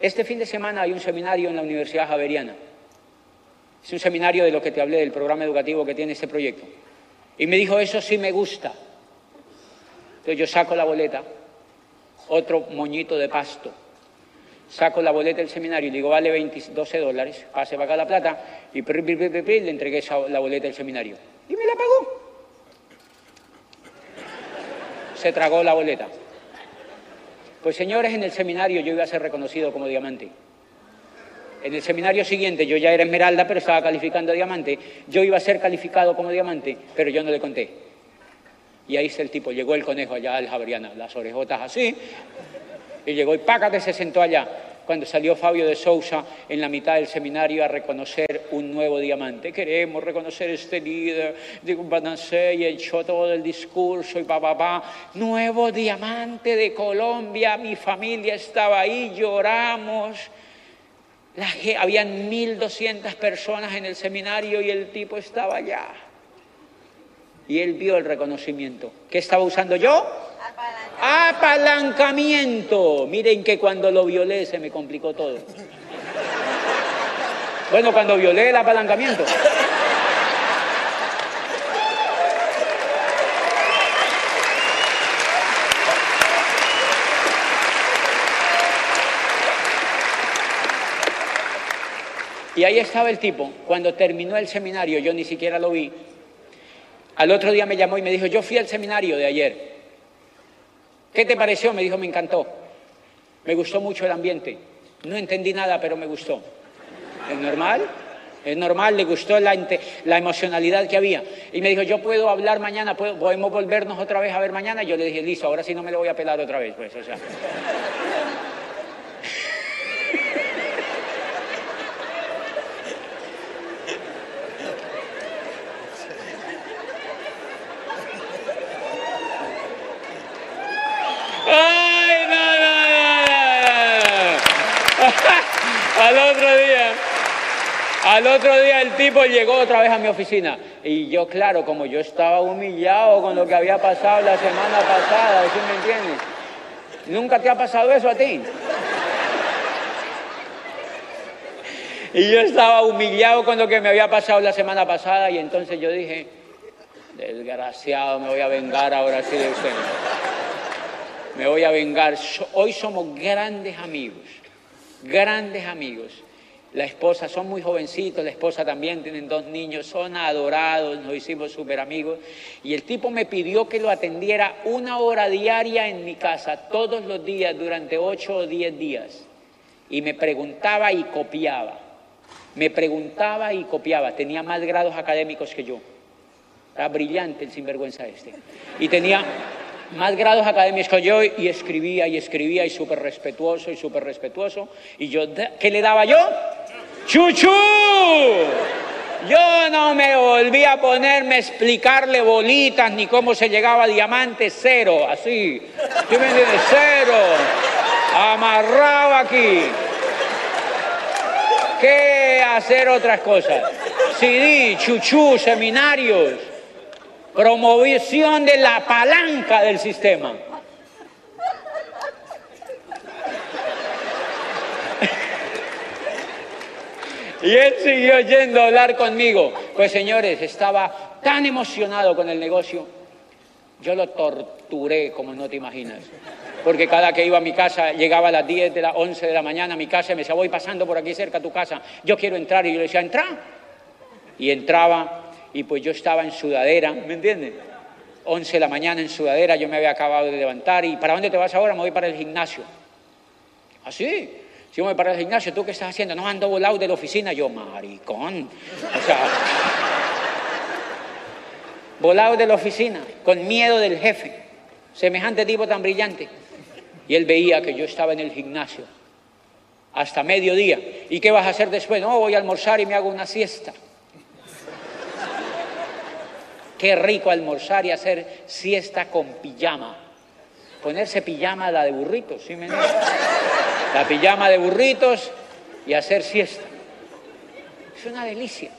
este fin de semana hay un seminario en la Universidad Javeriana. Es un seminario de lo que te hablé, del programa educativo que tiene este proyecto. Y me dijo, eso sí me gusta. Entonces yo saco la boleta otro moñito de pasto. Saco la boleta del seminario y digo, vale 12 dólares, pase para acá la plata, y le entregué la boleta del seminario. Y me la pagó. se tragó la boleta. Pues señores, en el seminario yo iba a ser reconocido como diamante. En el seminario siguiente yo ya era esmeralda, pero estaba calificando diamante. Yo iba a ser calificado como diamante, pero yo no le conté. Y ahí está el tipo, llegó el conejo allá al Jabriana, las orejotas así, y llegó y págate, se sentó allá. Cuando salió Fabio de Sousa en la mitad del seminario a reconocer un nuevo diamante. Queremos reconocer este líder, digo, y echó todo el discurso y pa, pa, pa. Nuevo diamante de Colombia, mi familia estaba ahí, lloramos. La, habían 1.200 personas en el seminario y el tipo estaba allá. Y él vio el reconocimiento. ¿Qué estaba usando yo? Apalancamiento. Miren que cuando lo violé se me complicó todo. Bueno, cuando violé el apalancamiento. Y ahí estaba el tipo. Cuando terminó el seminario, yo ni siquiera lo vi. Al otro día me llamó y me dijo, yo fui al seminario de ayer. ¿Qué te pareció? Me dijo, me encantó. Me gustó mucho el ambiente. No entendí nada, pero me gustó. ¿Es normal? Es normal, le gustó la, la, emocionalidad que había. Y me dijo, yo puedo hablar mañana, podemos volvernos otra vez a ver mañana. Y yo le dije, listo, ahora sí no me lo voy a pelar otra vez. Pues, o sea. Al otro día, al otro día el tipo llegó otra vez a mi oficina. Y yo, claro, como yo estaba humillado con lo que había pasado la semana pasada, ¿sí me entiendes? ¿Nunca te ha pasado eso a ti? Y yo estaba humillado con lo que me había pasado la semana pasada y entonces yo dije, desgraciado, me voy a vengar ahora sí de usted. Me voy a vengar. Hoy somos grandes amigos grandes amigos. La esposa, son muy jovencitos, la esposa también, tienen dos niños, son adorados, nos hicimos súper amigos. Y el tipo me pidió que lo atendiera una hora diaria en mi casa, todos los días, durante ocho o diez días. Y me preguntaba y copiaba. Me preguntaba y copiaba. Tenía más grados académicos que yo. Era brillante el sinvergüenza este. Y tenía más grados académicos yo y escribía y escribía y súper respetuoso y súper respetuoso. Y yo, ¿qué le daba yo? ¡Chuchu! Yo no me volví a ponerme a explicarle bolitas ni cómo se llegaba a diamante, cero, así. ¿Tú me entiendes? Cero. Amarrado aquí. ¿Qué hacer otras cosas? CD, chuchu, seminarios promoción de la palanca del sistema. Y él siguió yendo a hablar conmigo. Pues señores, estaba tan emocionado con el negocio, yo lo torturé como no te imaginas. Porque cada que iba a mi casa, llegaba a las 10 de las 11 de la mañana a mi casa y me decía, voy pasando por aquí cerca a tu casa, yo quiero entrar. Y yo le decía, entra. Y entraba y pues yo estaba en sudadera, ¿me entiendes? 11 de la mañana en sudadera, yo me había acabado de levantar y ¿para dónde te vas ahora? Me voy para el gimnasio. ¿Así? ¿Ah, si me voy para el gimnasio, ¿tú qué estás haciendo? No, ando volado de la oficina. Yo, maricón. O sea, volado de la oficina, con miedo del jefe. Semejante tipo tan brillante. Y él veía que yo estaba en el gimnasio hasta mediodía. ¿Y qué vas a hacer después? No, voy a almorzar y me hago una siesta. Qué rico almorzar y hacer siesta con pijama. Ponerse pijama la de burritos, ¿sí me La pijama de burritos y hacer siesta. Es una delicia.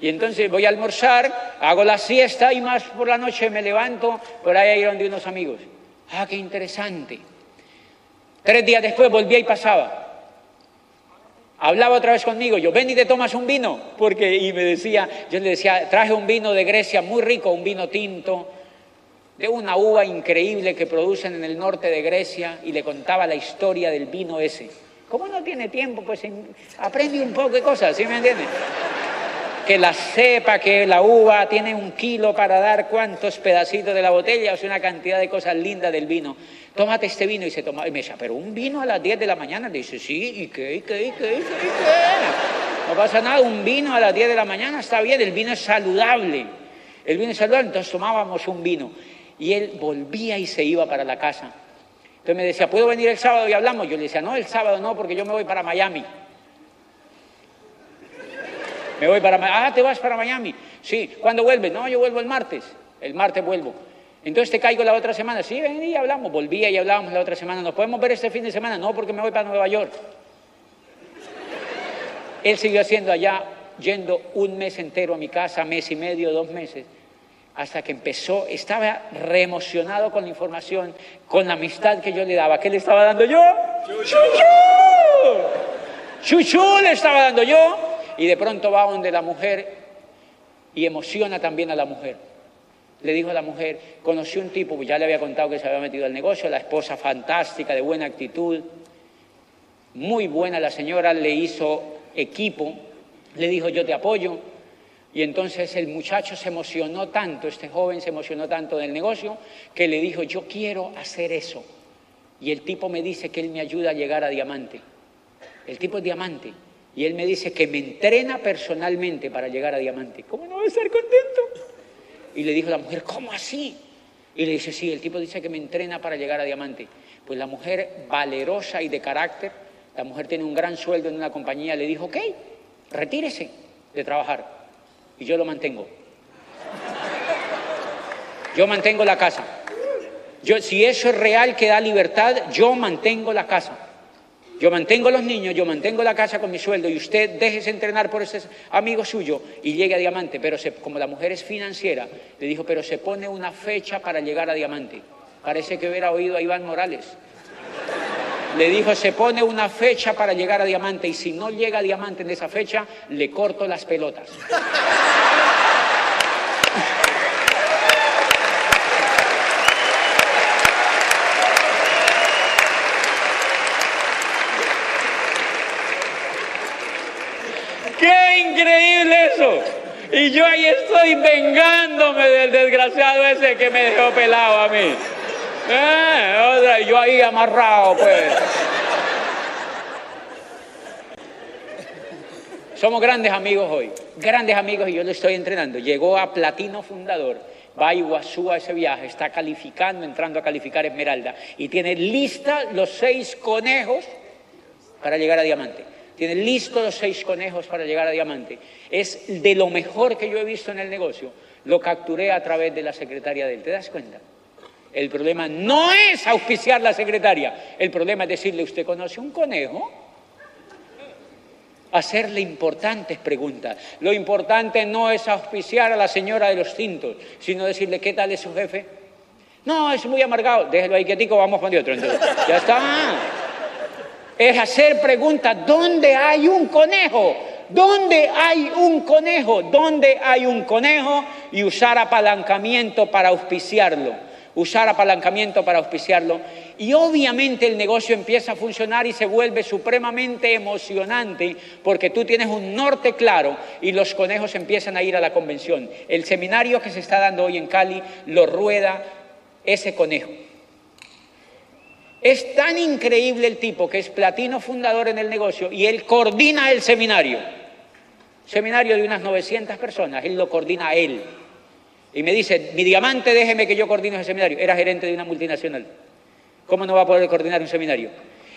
Y entonces voy a almorzar, hago la siesta y más por la noche me levanto por ahí a de unos amigos. Ah, qué interesante. Tres días después volvía y pasaba hablaba otra vez conmigo, yo, ven y te tomas un vino, porque, y me decía, yo le decía, traje un vino de Grecia muy rico, un vino tinto, de una uva increíble que producen en el norte de Grecia, y le contaba la historia del vino ese. ¿Cómo no tiene tiempo? Pues aprende un poco de cosas, ¿sí me entiendes? que la cepa, que la uva tiene un kilo para dar cuántos pedacitos de la botella, o sea, una cantidad de cosas lindas del vino. Tómate este vino y se toma. Y me dice, pero un vino a las 10 de la mañana. Le dice, sí, ¿y qué? ¿Y qué? ¿Y qué? ¿Y qué? No pasa nada, un vino a las 10 de la mañana está bien, el vino es saludable. El vino es saludable, entonces tomábamos un vino. Y él volvía y se iba para la casa. Entonces me decía, ¿puedo venir el sábado y hablamos? Yo le decía, no, el sábado no, porque yo me voy para Miami. Me voy para Miami. Ah, ¿te vas para Miami? Sí. ¿Cuándo vuelves? No, yo vuelvo el martes. El martes vuelvo. Entonces te caigo la otra semana. Sí, ven y hablamos. Volvía y hablábamos la otra semana. ¿Nos podemos ver este fin de semana? No, porque me voy para Nueva York. Él siguió haciendo allá, yendo un mes entero a mi casa, mes y medio, dos meses, hasta que empezó, estaba reemocionado con la información, con la amistad que yo le daba. ¿Qué le estaba dando yo? ¡Chuchu! ¡Chuchu le estaba dando yo! Y de pronto va donde la mujer y emociona también a la mujer. Le dijo a la mujer, conocí un tipo, ya le había contado que se había metido al negocio, la esposa fantástica, de buena actitud, muy buena la señora, le hizo equipo, le dijo yo te apoyo. Y entonces el muchacho se emocionó tanto, este joven se emocionó tanto del negocio, que le dijo yo quiero hacer eso. Y el tipo me dice que él me ayuda a llegar a diamante. El tipo es diamante. Y él me dice que me entrena personalmente para llegar a diamante. ¿Cómo no va a estar contento? Y le dijo la mujer, ¿cómo así? Y le dice, sí, el tipo dice que me entrena para llegar a diamante. Pues la mujer valerosa y de carácter, la mujer tiene un gran sueldo en una compañía, le dijo, ok, retírese de trabajar. Y yo lo mantengo. Yo mantengo la casa. Yo, si eso es real que da libertad, yo mantengo la casa. Yo mantengo los niños, yo mantengo la casa con mi sueldo y usted déjese entrenar por ese amigo suyo y llegue a diamante. Pero como la mujer es financiera, le dijo, pero se pone una fecha para llegar a diamante. Parece que hubiera oído a Iván Morales. Le dijo, se pone una fecha para llegar a diamante y si no llega a diamante en esa fecha, le corto las pelotas. increíble eso. Y yo ahí estoy vengándome del desgraciado ese que me dejó pelado a mí. Eh, yo ahí amarrado, pues. Somos grandes amigos hoy, grandes amigos y yo le estoy entrenando. Llegó a Platino Fundador, va a Iguazú a ese viaje, está calificando, entrando a calificar Esmeralda y tiene lista los seis conejos para llegar a Diamante. Tiene listos los seis conejos para llegar a diamante. Es de lo mejor que yo he visto en el negocio. Lo capturé a través de la secretaria de él. ¿Te das cuenta? El problema no es auspiciar la secretaria. El problema es decirle, ¿usted conoce un conejo? Hacerle importantes preguntas. Lo importante no es auspiciar a la señora de los cintos, sino decirle, ¿qué tal es su jefe? No, es muy amargado. Déjelo ahí quietico, vamos con otro. Entonces, ya está es hacer preguntas, ¿dónde hay un conejo? ¿Dónde hay un conejo? ¿Dónde hay un conejo? Y usar apalancamiento para auspiciarlo. Usar apalancamiento para auspiciarlo. Y obviamente el negocio empieza a funcionar y se vuelve supremamente emocionante porque tú tienes un norte claro y los conejos empiezan a ir a la convención. El seminario que se está dando hoy en Cali lo rueda ese conejo. Es tan increíble el tipo que es platino fundador en el negocio y él coordina el seminario. Seminario de unas 900 personas, él lo coordina él. Y me dice, mi diamante, déjeme que yo coordine ese seminario. Era gerente de una multinacional. ¿Cómo no va a poder coordinar un seminario?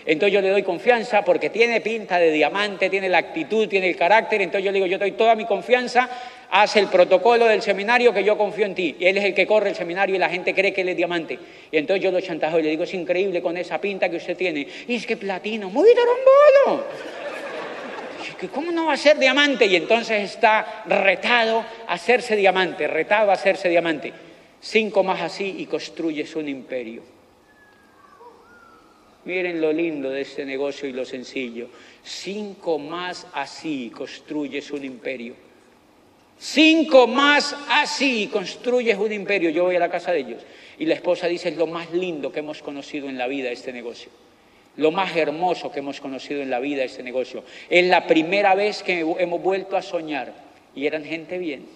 Entonces yo le doy confianza porque tiene pinta de diamante, tiene la actitud, tiene el carácter. Entonces yo le digo, yo doy toda mi confianza, haz el protocolo del seminario que yo confío en ti. Y él es el que corre el seminario y la gente cree que él es diamante. Y entonces yo lo chantajo y le digo, es increíble con esa pinta que usted tiene. Y es que platino, muy tarombolo. ¿Cómo no va a ser diamante? Y entonces está retado a hacerse diamante, retado a hacerse diamante. Cinco más así y construyes un imperio. Miren lo lindo de este negocio y lo sencillo. Cinco más así construyes un imperio. Cinco más así construyes un imperio. Yo voy a la casa de ellos y la esposa dice, es lo más lindo que hemos conocido en la vida este negocio. Lo más hermoso que hemos conocido en la vida este negocio. Es la primera vez que hemos vuelto a soñar y eran gente bien.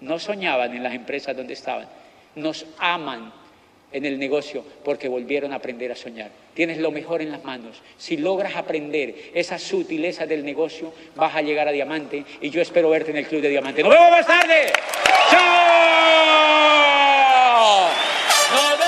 No soñaban en las empresas donde estaban. Nos aman en el negocio porque volvieron a aprender a soñar. Tienes lo mejor en las manos. Si logras aprender esa sutileza del negocio, vas a llegar a diamante y yo espero verte en el Club de Diamante. ¡Nos vemos más tarde! ¡Chao! ¡Nos vemos!